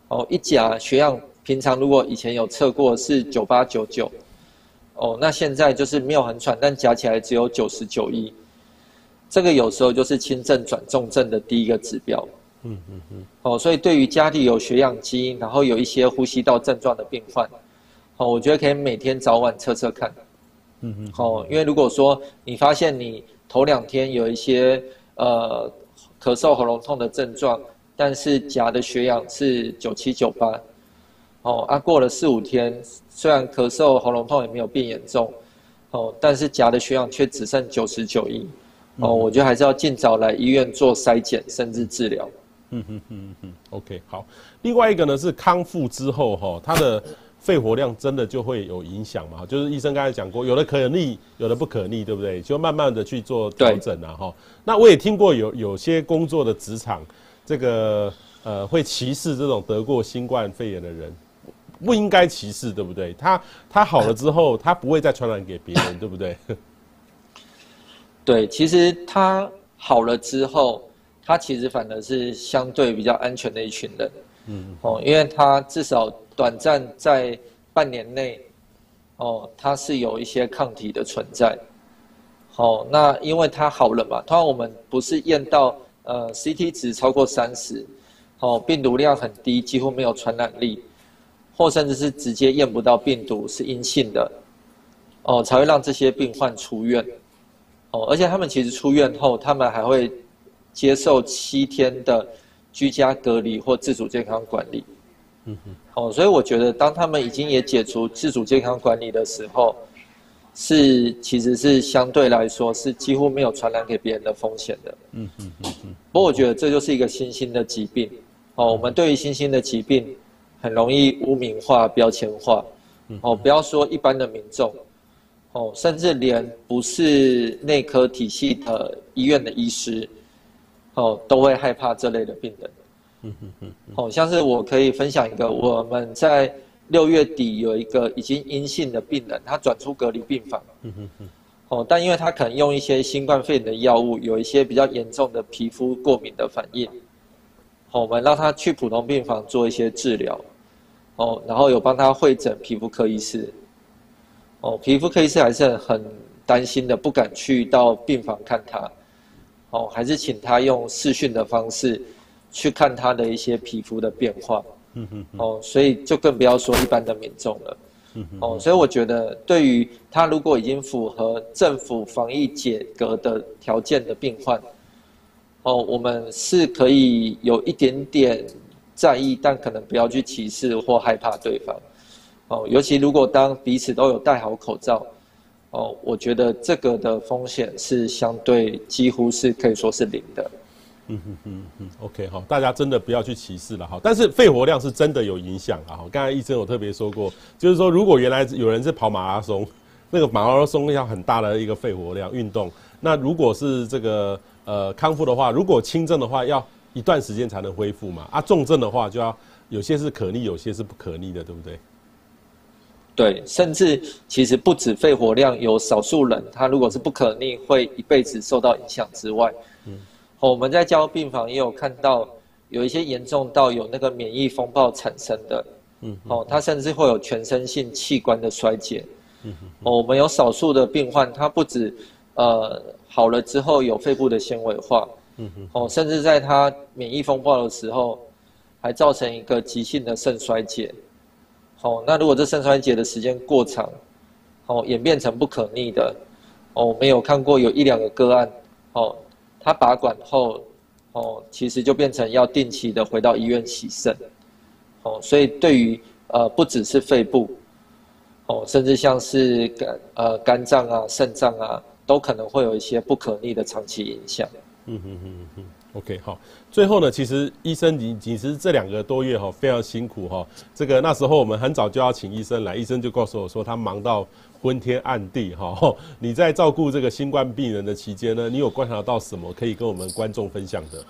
哦，一夹血氧，平常如果以前有测过是九八九九。哦，那现在就是没有很喘，但加起来只有九十九亿，这个有时候就是轻症转重症的第一个指标。嗯嗯嗯。哦，所以对于家里有血氧机，然后有一些呼吸道症状的病患，哦，我觉得可以每天早晚测测看。嗯嗯。哦，因为如果说你发现你头两天有一些呃咳嗽、喉咙痛的症状，但是甲的血氧是九七九八。哦，啊，过了四五天，虽然咳嗽、喉咙痛也没有变严重，哦，但是甲的血氧却只剩九十九亿，哦，我觉得还是要尽早来医院做筛检，甚至治疗。嗯哼哼哼 OK，好。另外一个呢是康复之后，哈，他的肺活量真的就会有影响嘛？就是医生刚才讲过，有的可逆，有的不可逆，对不对？就慢慢的去做调整啊，哈。那我也听过有有些工作的职场，这个呃会歧视这种得过新冠肺炎的人。不应该歧视，对不对？他他好了之后，他不会再传染给别人，对不对？对，其实他好了之后，他其实反而是相对比较安全的一群人。嗯哦，因为他至少短暂在半年内，哦，它是有一些抗体的存在。好，那因为它好了嘛，通常我们不是验到呃 CT 值超过三十，哦，病毒量很低，几乎没有传染力，或甚至是直接验不到病毒是阴性的，哦，才会让这些病患出院。哦，而且他们其实出院后，他们还会接受七天的居家隔离或自主健康管理。嗯哼。哦，所以我觉得，当他们已经也解除自主健康管理的时候，是其实是相对来说是几乎没有传染给别人的风险的。嗯哼嗯嗯。不过我觉得这就是一个新兴的疾病。哦，我们对于新兴的疾病很容易污名化、标签化。哦，不要说一般的民众，哦，甚至连不是内科体系的医院的医师，哦，都会害怕这类的病人。嗯嗯嗯，好像是我可以分享一个，我们在六月底有一个已经阴性的病人，他转出隔离病房。哦，但因为他可能用一些新冠肺炎的药物，有一些比较严重的皮肤过敏的反应。我们让他去普通病房做一些治疗。哦，然后有帮他会诊皮肤科医师。哦，皮肤科医师还是很担心的，不敢去到病房看他。哦，还是请他用视讯的方式。去看他的一些皮肤的变化，嗯嗯，哦，所以就更不要说一般的民众了，嗯哦，所以我觉得对于他如果已经符合政府防疫解隔的条件的病患，哦，我们是可以有一点点在意，但可能不要去歧视或害怕对方，哦，尤其如果当彼此都有戴好口罩，哦，我觉得这个的风险是相对几乎是可以说是零的。嗯哼哼哼，OK 好，大家真的不要去歧视了哈。但是肺活量是真的有影响啊。刚才医生有特别说过，就是说如果原来有人是跑马拉松，那个马拉松要很大的一个肺活量运动，那如果是这个呃康复的话，如果轻症的话要一段时间才能恢复嘛。啊，重症的话就要有些是可逆，有些是不可逆的，对不对？对，甚至其实不止肺活量，有少数人他如果是不可逆，会一辈子受到影响之外，嗯。我们在加护病房也有看到，有一些严重到有那个免疫风暴产生的，嗯，哦，他甚至会有全身性器官的衰竭，嗯，我们有少数的病患，他不止，呃，好了之后有肺部的纤维化，嗯，哦，甚至在他免疫风暴的时候，还造成一个急性的肾衰竭，哦，那如果这肾衰竭的时间过长，哦，演变成不可逆的，哦，我们有看过有一两个个案，哦。他拔管后，哦，其实就变成要定期的回到医院洗肾，哦，所以对于呃不只是肺部，哦，甚至像是肝呃肝脏啊、肾脏啊，都可能会有一些不可逆的长期影响。嗯嗯嗯嗯，OK，好，最后呢，其实医生你其实这两个多月哈非常辛苦哈，这个那时候我们很早就要请医生来，医生就告诉我说他忙到。昏天暗地哈，你在照顾这个新冠病人的期间呢，你有观察到什么可以跟我们观众分享的？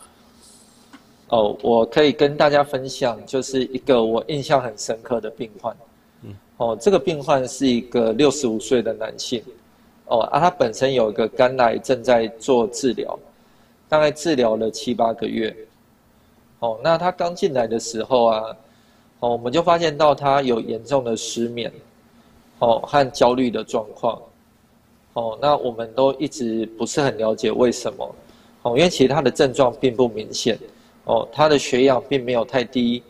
哦，我可以跟大家分享，就是一个我印象很深刻的病患。嗯，哦，这个病患是一个六十五岁的男性。哦，啊，他本身有一个肝癌正在做治疗，大概治疗了七八个月。哦，那他刚进来的时候啊，哦，我们就发现到他有严重的失眠。哦，和焦虑的状况，哦，那我们都一直不是很了解为什么，哦，因为其实他的症状并不明显，哦，他的血氧并没有太低，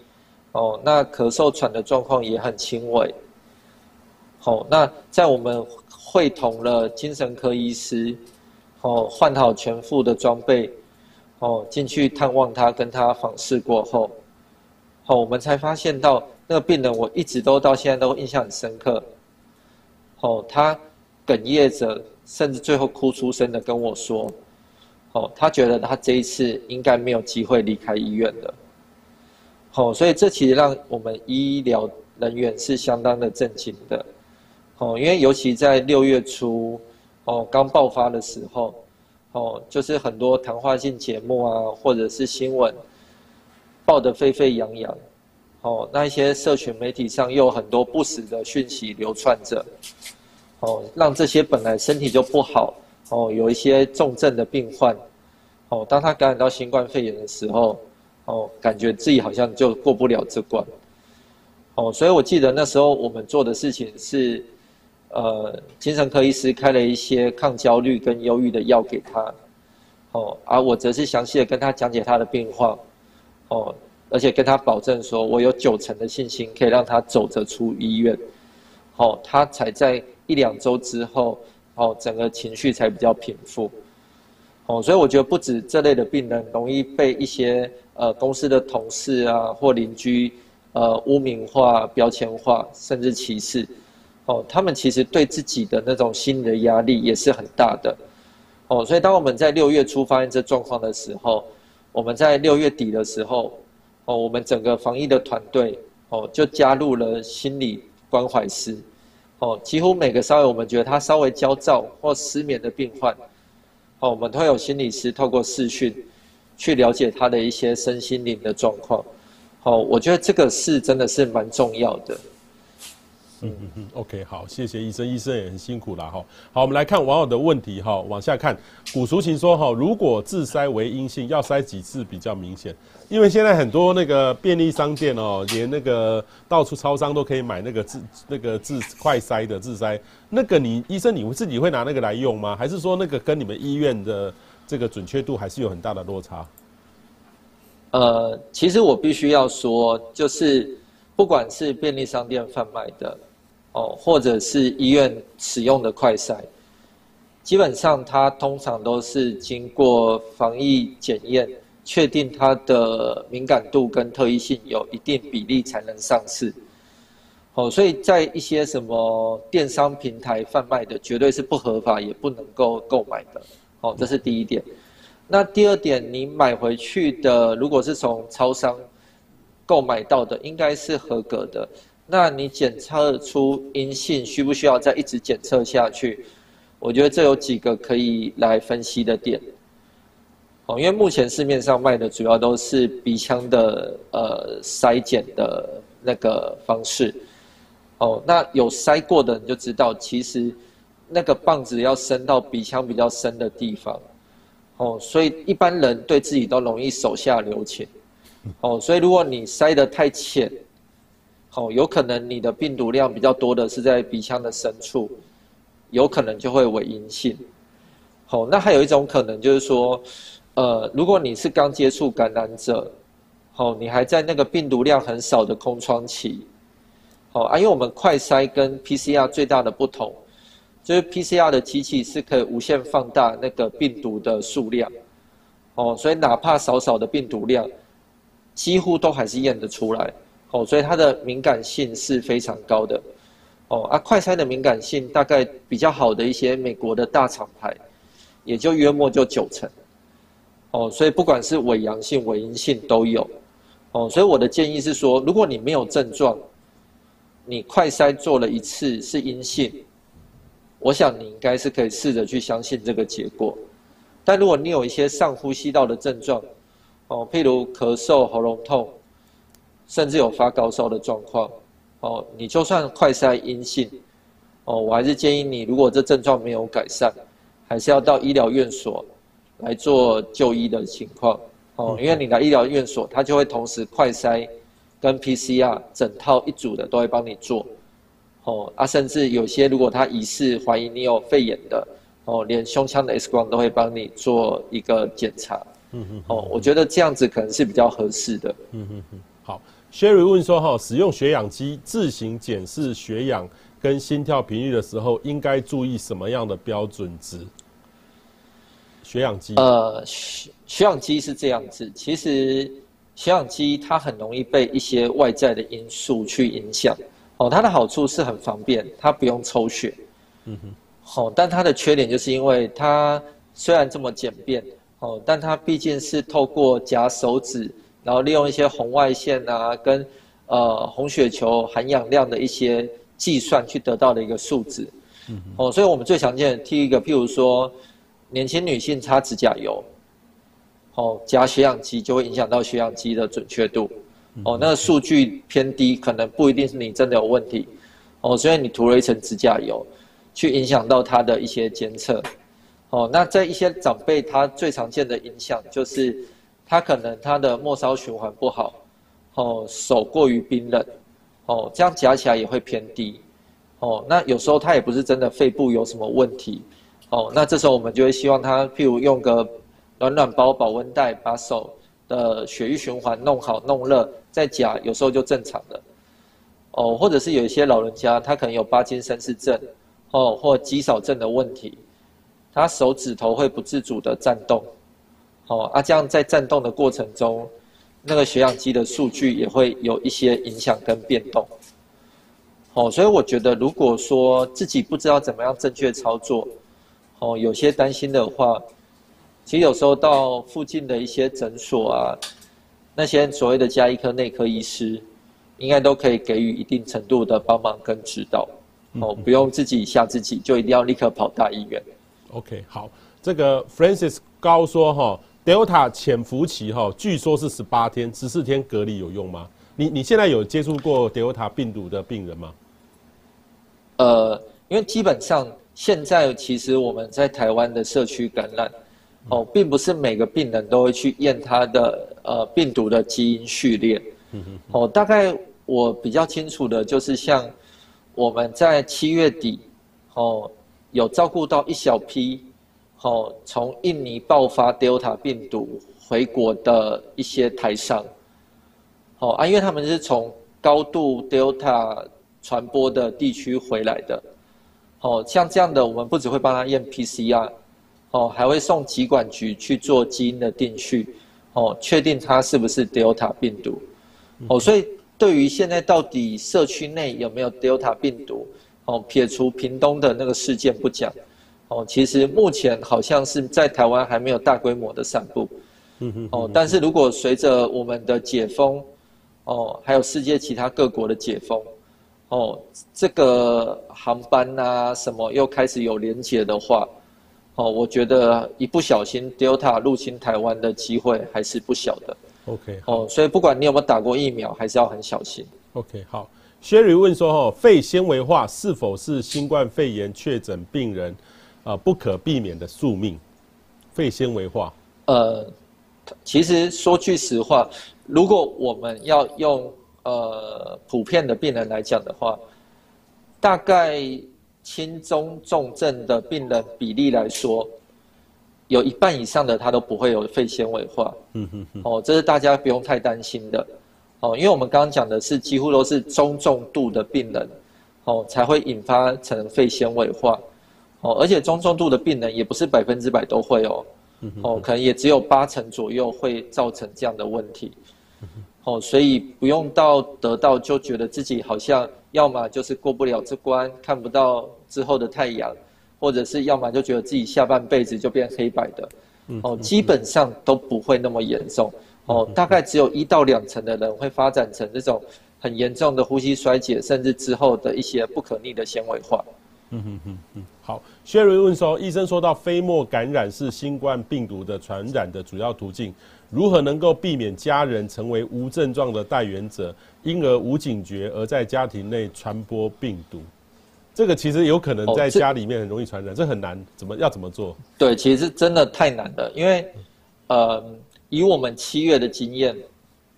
哦，那咳嗽喘的状况也很轻微，哦，那在我们会同了精神科医师，哦，换好全副的装备，哦，进去探望他，跟他访视过后，哦，我们才发现到那个病人，我一直都到现在都印象很深刻。哦，他哽咽着，甚至最后哭出声的跟我说：“哦，他觉得他这一次应该没有机会离开医院了。”哦，所以这其实让我们医疗人员是相当的震惊的。哦，因为尤其在六月初，哦，刚爆发的时候，哦，就是很多谈话性节目啊，或者是新闻报得沸沸扬扬。哦，那一些社群媒体上又有很多不实的讯息流窜着。哦，让这些本来身体就不好，哦，有一些重症的病患，哦，当他感染到新冠肺炎的时候，哦，感觉自己好像就过不了这关，哦，所以我记得那时候我们做的事情是，呃精神科医师开了一些抗焦虑跟忧郁的药给他，哦，而我则是详细的跟他讲解他的病况，哦，而且跟他保证说，我有九成的信心可以让他走着出医院，哦，他才在一两周之后，哦，整个情绪才比较平复，哦，所以我觉得不止这类的病人容易被一些呃公司的同事啊或邻居。呃，污名化、标签化，甚至歧视，哦，他们其实对自己的那种心理的压力也是很大的，哦，所以当我们在六月初发现这状况的时候，我们在六月底的时候，哦，我们整个防疫的团队，哦，就加入了心理关怀师，哦，几乎每个稍微我们觉得他稍微焦躁或失眠的病患，哦，我们都有心理师透过视讯去了解他的一些身心灵的状况。哦，我觉得这个是真的是蛮重要的。嗯嗯嗯，OK，好，谢谢医生，医生也很辛苦了哈。好，我们来看网友的问题哈，往下看。古淑琴说哈，如果自筛为阴性，要筛几次比较明显？因为现在很多那个便利商店哦，连那个到处超商都可以买那个自那个自快筛的自筛，那个你医生你自己会拿那个来用吗？还是说那个跟你们医院的这个准确度还是有很大的落差？呃，其实我必须要说，就是不管是便利商店贩卖的，哦，或者是医院使用的快筛，基本上它通常都是经过防疫检验，确定它的敏感度跟特异性有一定比例才能上市。哦，所以在一些什么电商平台贩卖的，绝对是不合法，也不能够购买的。哦，这是第一点。那第二点，你买回去的，如果是从超商购买到的，应该是合格的。那你检测出阴性，需不需要再一直检测下去？我觉得这有几个可以来分析的点。哦，因为目前市面上卖的主要都是鼻腔的呃筛检的那个方式。哦，那有筛过的你就知道，其实那个棒子要伸到鼻腔比较深的地方。哦，所以一般人对自己都容易手下留情，哦，所以如果你筛得太浅，哦，有可能你的病毒量比较多的是在鼻腔的深处，有可能就会为阴性。哦，那还有一种可能就是说，呃，如果你是刚接触感染者，哦，你还在那个病毒量很少的空窗期，哦，啊，因为我们快筛跟 PCR 最大的不同。就是 PCR 的机器是可以无限放大那个病毒的数量，哦，所以哪怕少少的病毒量，几乎都还是验得出来，哦，所以它的敏感性是非常高的，哦，啊，快筛的敏感性大概比较好的一些美国的大厂牌，也就约莫就九成，哦，所以不管是伪阳性、伪阴性都有，哦，所以我的建议是说，如果你没有症状，你快筛做了一次是阴性。我想你应该是可以试着去相信这个结果，但如果你有一些上呼吸道的症状，哦，譬如咳嗽、喉咙痛，甚至有发高烧的状况，哦，你就算快筛阴性，哦，我还是建议你，如果这症状没有改善，还是要到医疗院所来做就医的情况，哦，因为你来医疗院所，他就会同时快筛跟 PCR 整套一组的都会帮你做。哦啊，甚至有些如果他疑似怀疑你有肺炎的，哦，连胸腔的 X 光都会帮你做一个检查。嗯嗯。哦，我觉得这样子可能是比较合适的。嗯嗯嗯。好，Sherry 问说哈，使用血氧机自行检视血氧跟心跳频率的时候，应该注意什么样的标准值？血氧机。呃，血血氧机是这样子，其实血氧机它很容易被一些外在的因素去影响。哦，它的好处是很方便，它不用抽血。嗯哼。好，但它的缺点就是因为它虽然这么简便，哦，但它毕竟是透过夹手指，然后利用一些红外线啊，跟呃红血球含氧量的一些计算去得到的一个数值。嗯。哦，所以我们最常见的第一个，譬如说年轻女性擦指甲油，哦，加血氧机就会影响到血氧机的准确度。哦，那个数据偏低，可能不一定是你真的有问题，哦，所以你涂了一层指甲油，去影响到它的一些监测，哦，那在一些长辈，他最常见的影响就是，他可能他的末梢循环不好，哦，手过于冰冷，哦，这样夹起来也会偏低，哦，那有时候他也不是真的肺部有什么问题，哦，那这时候我们就会希望他，譬如用个暖暖包、保温袋，把手的血液循环弄好、弄热，再夹，有时候就正常了。哦，或者是有一些老人家，他可能有帕金森氏症，哦，或肌少症的问题，他手指头会不自主的颤动，哦，啊，这样在战动的过程中，那个血氧机的数据也会有一些影响跟变动。哦，所以我觉得，如果说自己不知道怎么样正确操作，哦，有些担心的话，其实有时候到附近的一些诊所啊，那些所谓的家医科、内科医师。应该都可以给予一定程度的帮忙跟指导，哦，不用自己吓自己，就一定要立刻跑大医院。OK，好，这个 Francis 高说哈，Delta 潜伏期哈，据说是十八天，十四天隔离有用吗？你你现在有接触过 Delta 病毒的病人吗？呃，因为基本上现在其实我们在台湾的社区感染，哦，并不是每个病人都会去验他的呃病毒的基因序列。哦，大概我比较清楚的就是像我们在七月底，哦，有照顾到一小批，哦，从印尼爆发 Delta 病毒回国的一些台商，哦啊，因为他们是从高度 Delta 传播的地区回来的，哦，像这样的，我们不只会帮他验 PCR，哦，还会送疾管局去做基因的定序，哦，确定他是不是 Delta 病毒。哦，所以对于现在到底社区内有没有 Delta 病毒，哦，撇除屏东的那个事件不讲，哦，其实目前好像是在台湾还没有大规模的散布，嗯哦，但是如果随着我们的解封，哦，还有世界其他各国的解封，哦，这个航班啊什么又开始有连结的话，哦，我觉得一不小心 Delta 入侵台湾的机会还是不小的。OK，哦，所以不管你有没有打过疫苗，还是要很小心。OK，好，Sherry 问说，哈，肺纤维化是否是新冠肺炎确诊病人，呃，不可避免的宿命？肺纤维化，呃，其实说句实话，如果我们要用呃普遍的病人来讲的话，大概轻中重症的病人比例来说。有一半以上的他都不会有肺纤维化，嗯哼哼，哦，这是大家不用太担心的，哦，因为我们刚刚讲的是几乎都是中重度的病人，哦，才会引发成肺纤维化，哦，而且中重度的病人也不是百分之百都会哦，哦，可能也只有八成左右会造成这样的问题，哦，所以不用到得到就觉得自己好像要么就是过不了这关，看不到之后的太阳。或者是要么就觉得自己下半辈子就变黑白的，哦，基本上都不会那么严重，哦，大概只有一到两成的人会发展成这种很严重的呼吸衰竭，甚至之后的一些不可逆的纤维化。嗯哼哼嗯，好，Sherry 问说，医生说到飞沫感染是新冠病毒的传染的主要途径，如何能够避免家人成为无症状的带源者，因而无警觉而在家庭内传播病毒？这个其实有可能在家里面很容易传染，哦、这，这很难，怎么要怎么做？对，其实真的太难了，因为，呃，以我们七月的经验，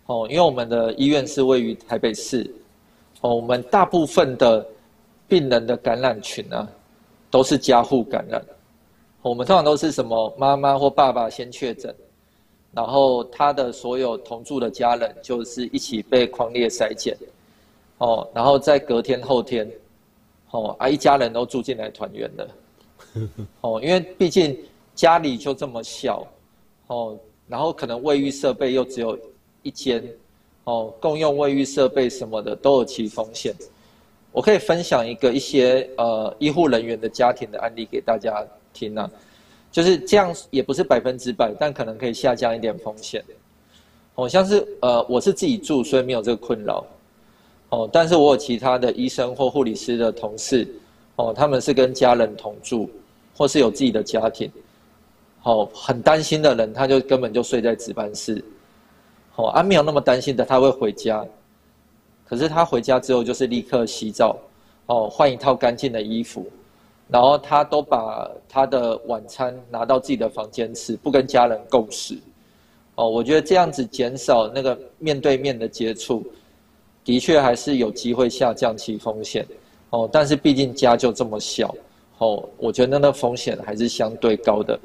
哦，因为我们的医院是位于台北市，哦，我们大部分的病人的感染群呢、啊，都是家户感染，我们通常都是什么妈妈或爸爸先确诊，然后他的所有同住的家人就是一起被狂烈筛检，哦，然后在隔天后天。哦，啊，一家人都住进来团圆了，哦，因为毕竟家里就这么小，哦，然后可能卫浴设备又只有一间，哦，共用卫浴设备什么的都有其风险。我可以分享一个一些呃医护人员的家庭的案例给大家听啊，就是这样，也不是百分之百，但可能可以下降一点风险。哦，像是呃我是自己住，所以没有这个困扰。哦，但是我有其他的医生或护理师的同事，哦，他们是跟家人同住，或是有自己的家庭，哦，很担心的人，他就根本就睡在值班室，哦，啊，没有那么担心的，他会回家，可是他回家之后就是立刻洗澡，哦，换一套干净的衣服，然后他都把他的晚餐拿到自己的房间吃，不跟家人共食，哦，我觉得这样子减少那个面对面的接触。的确还是有机会下降其风险，哦，但是毕竟家就这么小，哦，我觉得那风险还是相对高的，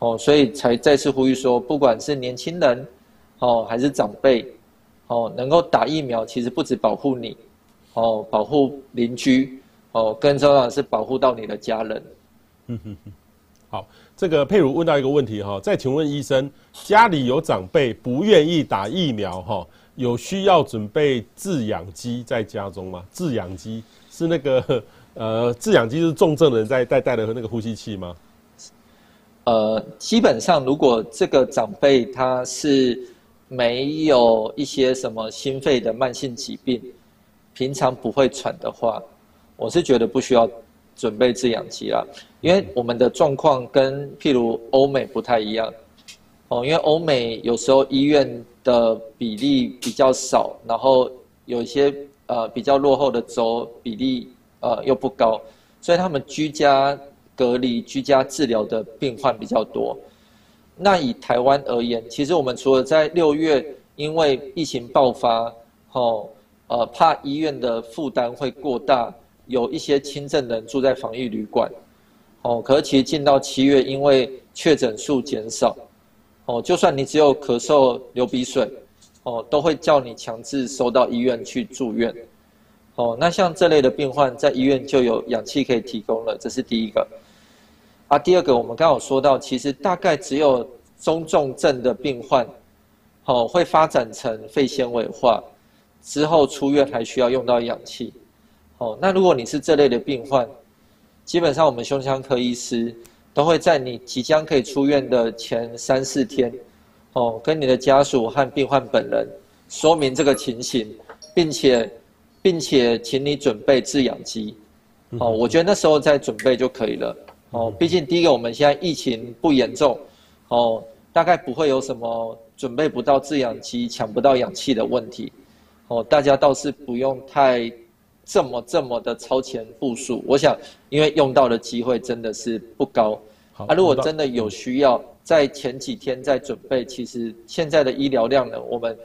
哦，所以才再次呼吁说，不管是年轻人，哦，还是长辈，哦，能够打疫苗，其实不止保护你，哦，保护邻居，哦，更重要的是保护到你的家人。嗯哼哼，好，这个佩如问到一个问题哈，再请问医生，家里有长辈不愿意打疫苗哈，有需要准备制氧机在家中吗？制氧机。是那个呃，制氧机是重症的人在带带的那个呼吸器吗？呃，基本上如果这个长辈他是没有一些什么心肺的慢性疾病，平常不会喘的话，我是觉得不需要准备制氧机啦，因为我们的状况跟譬如欧美不太一样哦，因为欧美有时候医院的比例比较少，然后有一些。呃，比较落后的州比例呃又不高，所以他们居家隔离、居家治疗的病患比较多。那以台湾而言，其实我们除了在六月因为疫情爆发，哦，呃，怕医院的负担会过大，有一些轻症人住在防疫旅馆，哦，可是其实进到七月，因为确诊数减少，哦，就算你只有咳嗽、流鼻水。哦，都会叫你强制收到医院去住院。哦，那像这类的病患在医院就有氧气可以提供了，这是第一个。啊，第二个我们刚好说到，其实大概只有中重症的病患，哦，会发展成肺纤维化，之后出院还需要用到氧气。哦，那如果你是这类的病患，基本上我们胸腔科医师都会在你即将可以出院的前三四天。哦，跟你的家属和病患本人说明这个情形，并且，并且请你准备制氧机。哦，我觉得那时候再准备就可以了。哦，毕竟第一个我们现在疫情不严重，哦，大概不会有什么准备不到制氧机、抢不到氧气的问题。哦，大家倒是不用太这么这么的超前部署。我想，因为用到的机会真的是不高。好，啊，如果真的有需要。在前几天在准备，其实现在的医疗量呢，我们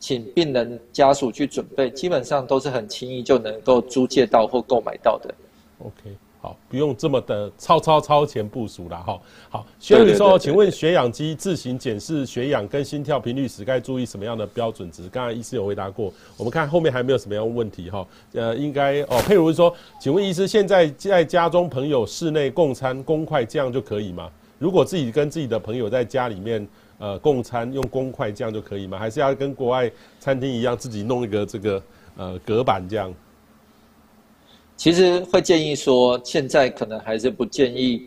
请病人家属去准备，基本上都是很轻易就能够租借到或购买到的。OK，好，不用这么的超超超前部署了哈。好，薛律师说，请问血氧机自行检视血氧跟心跳频率时，该注意什么样的标准值？刚才医师有回答过，我们看后面还没有什么样的问题哈。呃，应该哦，佩如说，请问医师，现在在家中朋友室内共餐公筷这样就可以吗？如果自己跟自己的朋友在家里面，呃，共餐用公筷这样就可以吗？还是要跟国外餐厅一样，自己弄一个这个呃隔板这样？其实会建议说，现在可能还是不建议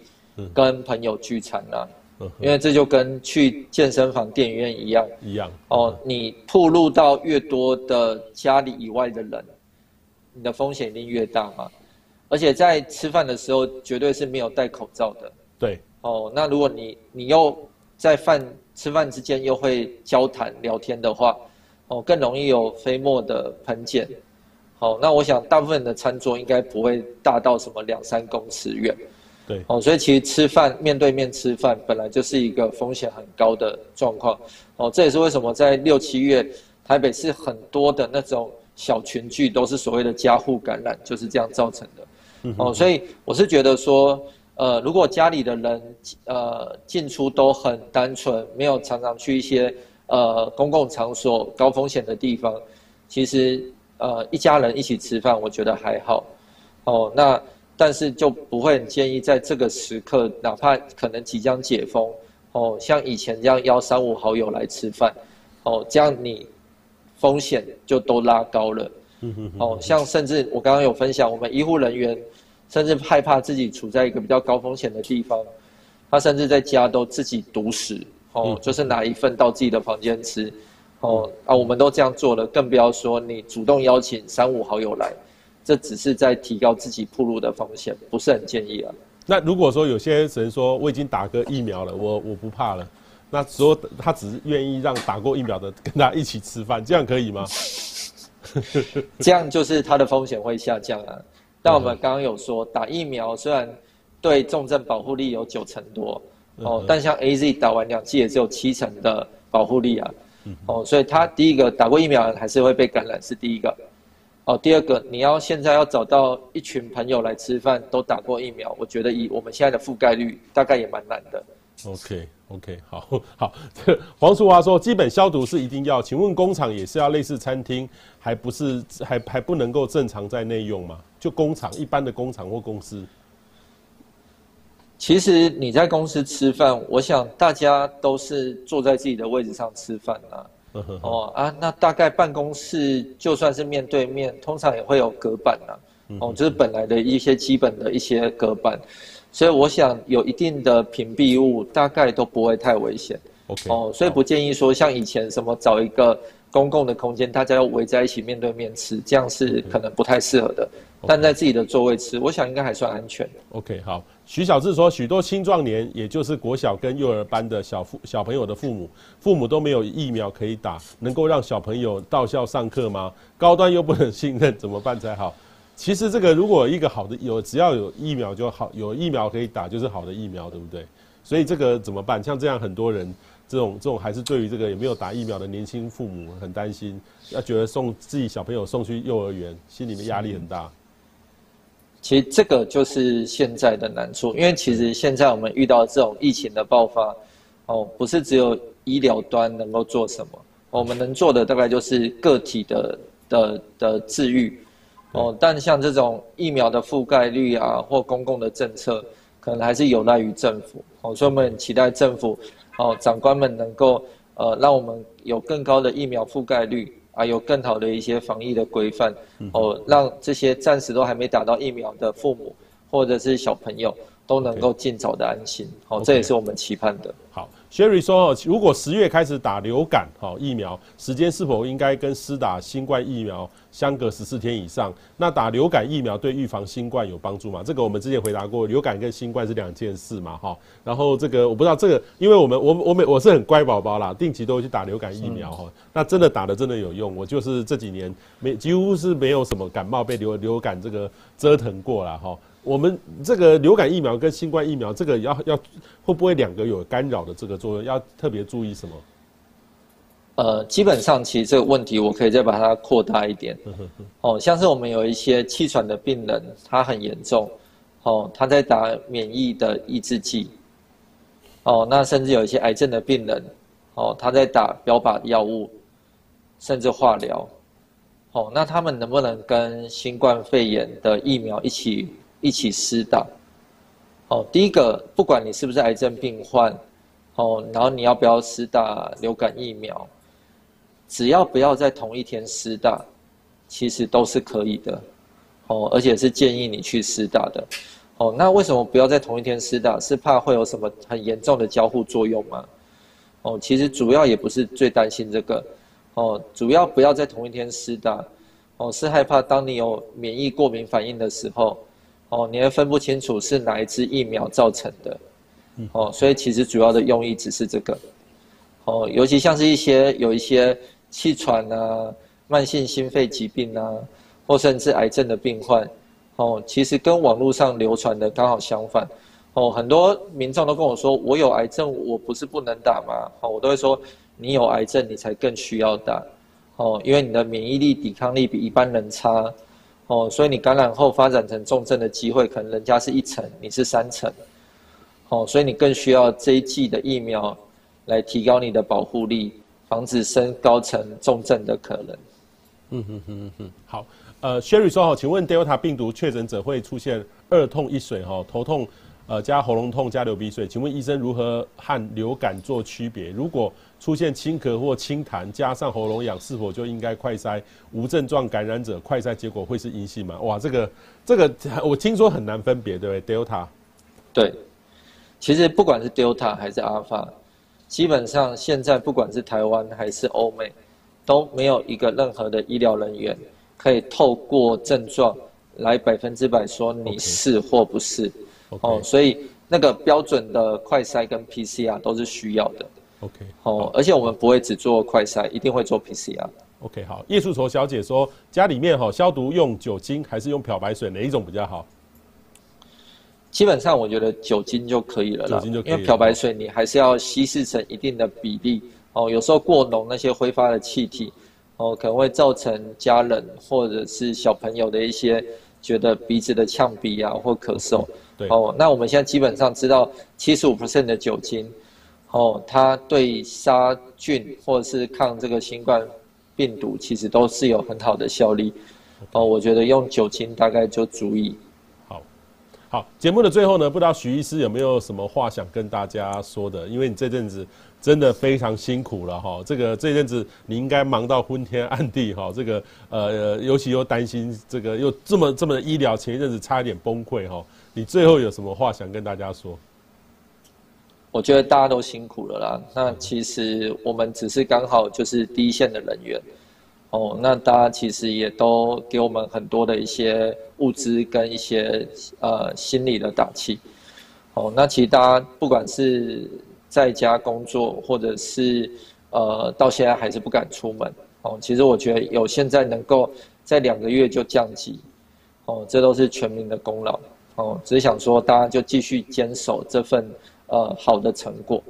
跟朋友聚餐啦，嗯，因为这就跟去健身房、电影院一样一样哦。你暴露到越多的家里以外的人，你的风险一定越大嘛。而且在吃饭的时候，绝对是没有戴口罩的。对。哦，那如果你你又在饭吃饭之间又会交谈聊天的话，哦，更容易有飞沫的喷溅。好，那我想大部分的餐桌应该不会大到什么两三公尺远。对，哦，所以其实吃饭面对面吃饭本来就是一个风险很高的状况。哦，这也是为什么在六七月台北市很多的那种小群聚都是所谓的家户感染，就是这样造成的。哦，所以我是觉得说。呃，如果家里的人呃进出都很单纯，没有常常去一些呃公共场所高风险的地方，其实呃一家人一起吃饭，我觉得还好。哦，那但是就不会很建议在这个时刻，哪怕可能即将解封，哦，像以前这样邀三五好友来吃饭，哦，这样你风险就都拉高了。嗯哼，哦，像甚至我刚刚有分享，我们医护人员。甚至害怕自己处在一个比较高风险的地方，他甚至在家都自己独食，哦，就是拿一份到自己的房间吃，哦啊，我们都这样做了，更不要说你主动邀请三五好友来，这只是在提高自己暴露的风险，不是很建议啊。那如果说有些人说我已经打过疫苗了，我我不怕了，那说他只是愿意让打过疫苗的跟他一起吃饭，这样可以吗？这样就是他的风险会下降啊。但我们刚刚有说，打疫苗虽然对重症保护力有九成多，哦，但像 AZ 打完两剂也只有七成的保护力啊，哦，所以他第一个打过疫苗还是会被感染，是第一个，哦，第二个，你要现在要找到一群朋友来吃饭都打过疫苗，我觉得以我们现在的覆盖率，大概也蛮难的。OK OK，好好。这 黄淑华说，基本消毒是一定要，请问工厂也是要类似餐厅，还不是还还不能够正常在内用吗？就工厂一般的工厂或公司。其实你在公司吃饭，我想大家都是坐在自己的位置上吃饭啊。哦啊，那大概办公室就算是面对面，通常也会有隔板啊。哦，就是本来的一些基本的一些隔板，所以我想有一定的屏蔽物，大概都不会太危险。OK。哦，所以不建议说像以前什么找一个公共的空间，大家要围在一起面对面吃，这样是可能不太适合的。但在自己的座位吃，我想应该还算安全的。OK，好。徐小志说，许多青壮年，也就是国小跟幼儿班的小父小朋友的父母，父母都没有疫苗可以打，能够让小朋友到校上课吗？高端又不能信任，怎么办才好？其实这个如果一个好的有，只要有疫苗就好，有疫苗可以打就是好的疫苗，对不对？所以这个怎么办？像这样很多人，这种这种还是对于这个也没有打疫苗的年轻父母很担心，要觉得送自己小朋友送去幼儿园，心里面压力很大。其实这个就是现在的难处，因为其实现在我们遇到这种疫情的爆发，哦，不是只有医疗端能够做什么，我们能做的大概就是个体的的的治愈，哦，但像这种疫苗的覆盖率啊，或公共的政策，可能还是有赖于政府，哦，所以我们很期待政府，哦，长官们能够呃，让我们有更高的疫苗覆盖率。啊，有更好的一些防疫的规范，哦，让这些暂时都还没打到疫苗的父母或者是小朋友都能够尽早的安心，好.这也是我们期盼的。好。Sherry 说：“如果十月开始打流感好疫苗，时间是否应该跟施打新冠疫苗相隔十四天以上？那打流感疫苗对预防新冠有帮助吗？这个我们之前回答过，流感跟新冠是两件事嘛，哈。然后这个我不知道这个，因为我们我我每我是很乖宝宝啦，定期都会去打流感疫苗哈。那真的打的真的有用，我就是这几年没几乎是没有什么感冒被流流感这个折腾过了哈。”我们这个流感疫苗跟新冠疫苗，这个要要会不会两个有干扰的这个作用？要特别注意什么？呃，基本上其实这个问题我可以再把它扩大一点。哦，像是我们有一些气喘的病人，他很严重，哦，他在打免疫的抑制剂。哦，那甚至有一些癌症的病人，哦，他在打标靶药物，甚至化疗。哦，那他们能不能跟新冠肺炎的疫苗一起？一起施打，哦，第一个，不管你是不是癌症病患，哦，然后你要不要施打流感疫苗，只要不要在同一天施打，其实都是可以的，哦，而且是建议你去施打的，哦，那为什么不要在同一天施打？是怕会有什么很严重的交互作用吗？哦，其实主要也不是最担心这个，哦，主要不要在同一天施打，哦，是害怕当你有免疫过敏反应的时候。哦，你会分不清楚是哪一支疫苗造成的，哦，所以其实主要的用意只是这个，哦，尤其像是一些有一些气喘啊、慢性心肺疾病啊，或甚至癌症的病患，哦，其实跟网络上流传的刚好相反，哦，很多民众都跟我说，我有癌症，我不是不能打吗？哦，我都会说，你有癌症，你才更需要打，哦，因为你的免疫力、抵抗力比一般人差。哦，所以你感染后发展成重症的机会，可能人家是一成，你是三成。哦，所以你更需要这一季的疫苗来提高你的保护力，防止升高层重症的可能。嗯哼哼哼，好。呃，Sherry 说好，请问 Delta 病毒确诊者会出现二痛一水哈，头痛。呃，加喉咙痛加流鼻水，请问医生如何和流感做区别？如果出现轻咳或轻痰，加上喉咙痒，是否就应该快筛？无症状感染者快筛结果会是阴性吗？哇，这个这个我听说很难分别，对不对？Delta，对，其实不管是 Delta 还是 Alpha，基本上现在不管是台湾还是欧美，都没有一个任何的医疗人员可以透过症状来百分之百说你是或不是。Okay. 哦，所以那个标准的快筛跟 PCR 都是需要的。OK，哦，而且我们不会只做快筛，一定会做 PCR。OK，好。叶素愁小姐说，家里面哈消毒用酒精还是用漂白水，哪一种比较好？基本上我觉得酒精就可以了啦，酒精就可以了，因为漂白水你还是要稀释成一定的比例。哦，有时候过浓那些挥发的气体，哦，可能会造成家人或者是小朋友的一些觉得鼻子的呛鼻啊或咳嗽。对。哦，那我们现在基本上知道七十五 percent 的酒精，哦，它对杀菌或者是抗这个新冠病毒其实都是有很好的效力。哦，我觉得用酒精大概就足以。好，好，节目的最后呢，不知道许医师有没有什么话想跟大家说的？因为你这阵子真的非常辛苦了哈，这个这阵子你应该忙到昏天暗地哈，这个呃，尤其又担心这个又这么这么的医疗，前一阵子差一点崩溃哈。你最后有什么话想跟大家说？我觉得大家都辛苦了啦。那其实我们只是刚好就是第一线的人员。哦，那大家其实也都给我们很多的一些物资跟一些呃心理的打气。哦，那其实大家不管是在家工作，或者是呃到现在还是不敢出门。哦，其实我觉得有现在能够在两个月就降级，哦，这都是全民的功劳。哦，只是想说大家就继续坚守这份呃好的成果。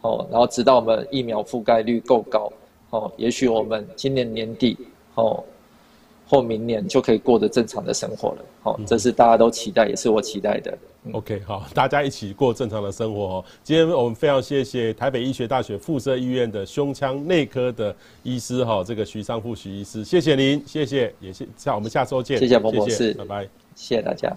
哦，然后直到我们疫苗覆盖率够高。哦，也许我们今年年底，哦，或明年就可以过得正常的生活了。哦，这是大家都期待，也是我期待的。嗯、OK，好，大家一起过正常的生活哦。今天我们非常谢谢台北医学大学附设医院的胸腔内科的医师哈，这个徐尚富徐医师，谢谢您，谢谢，也谢，下我们下周见。谢谢彭博士，拜拜，谢谢大家。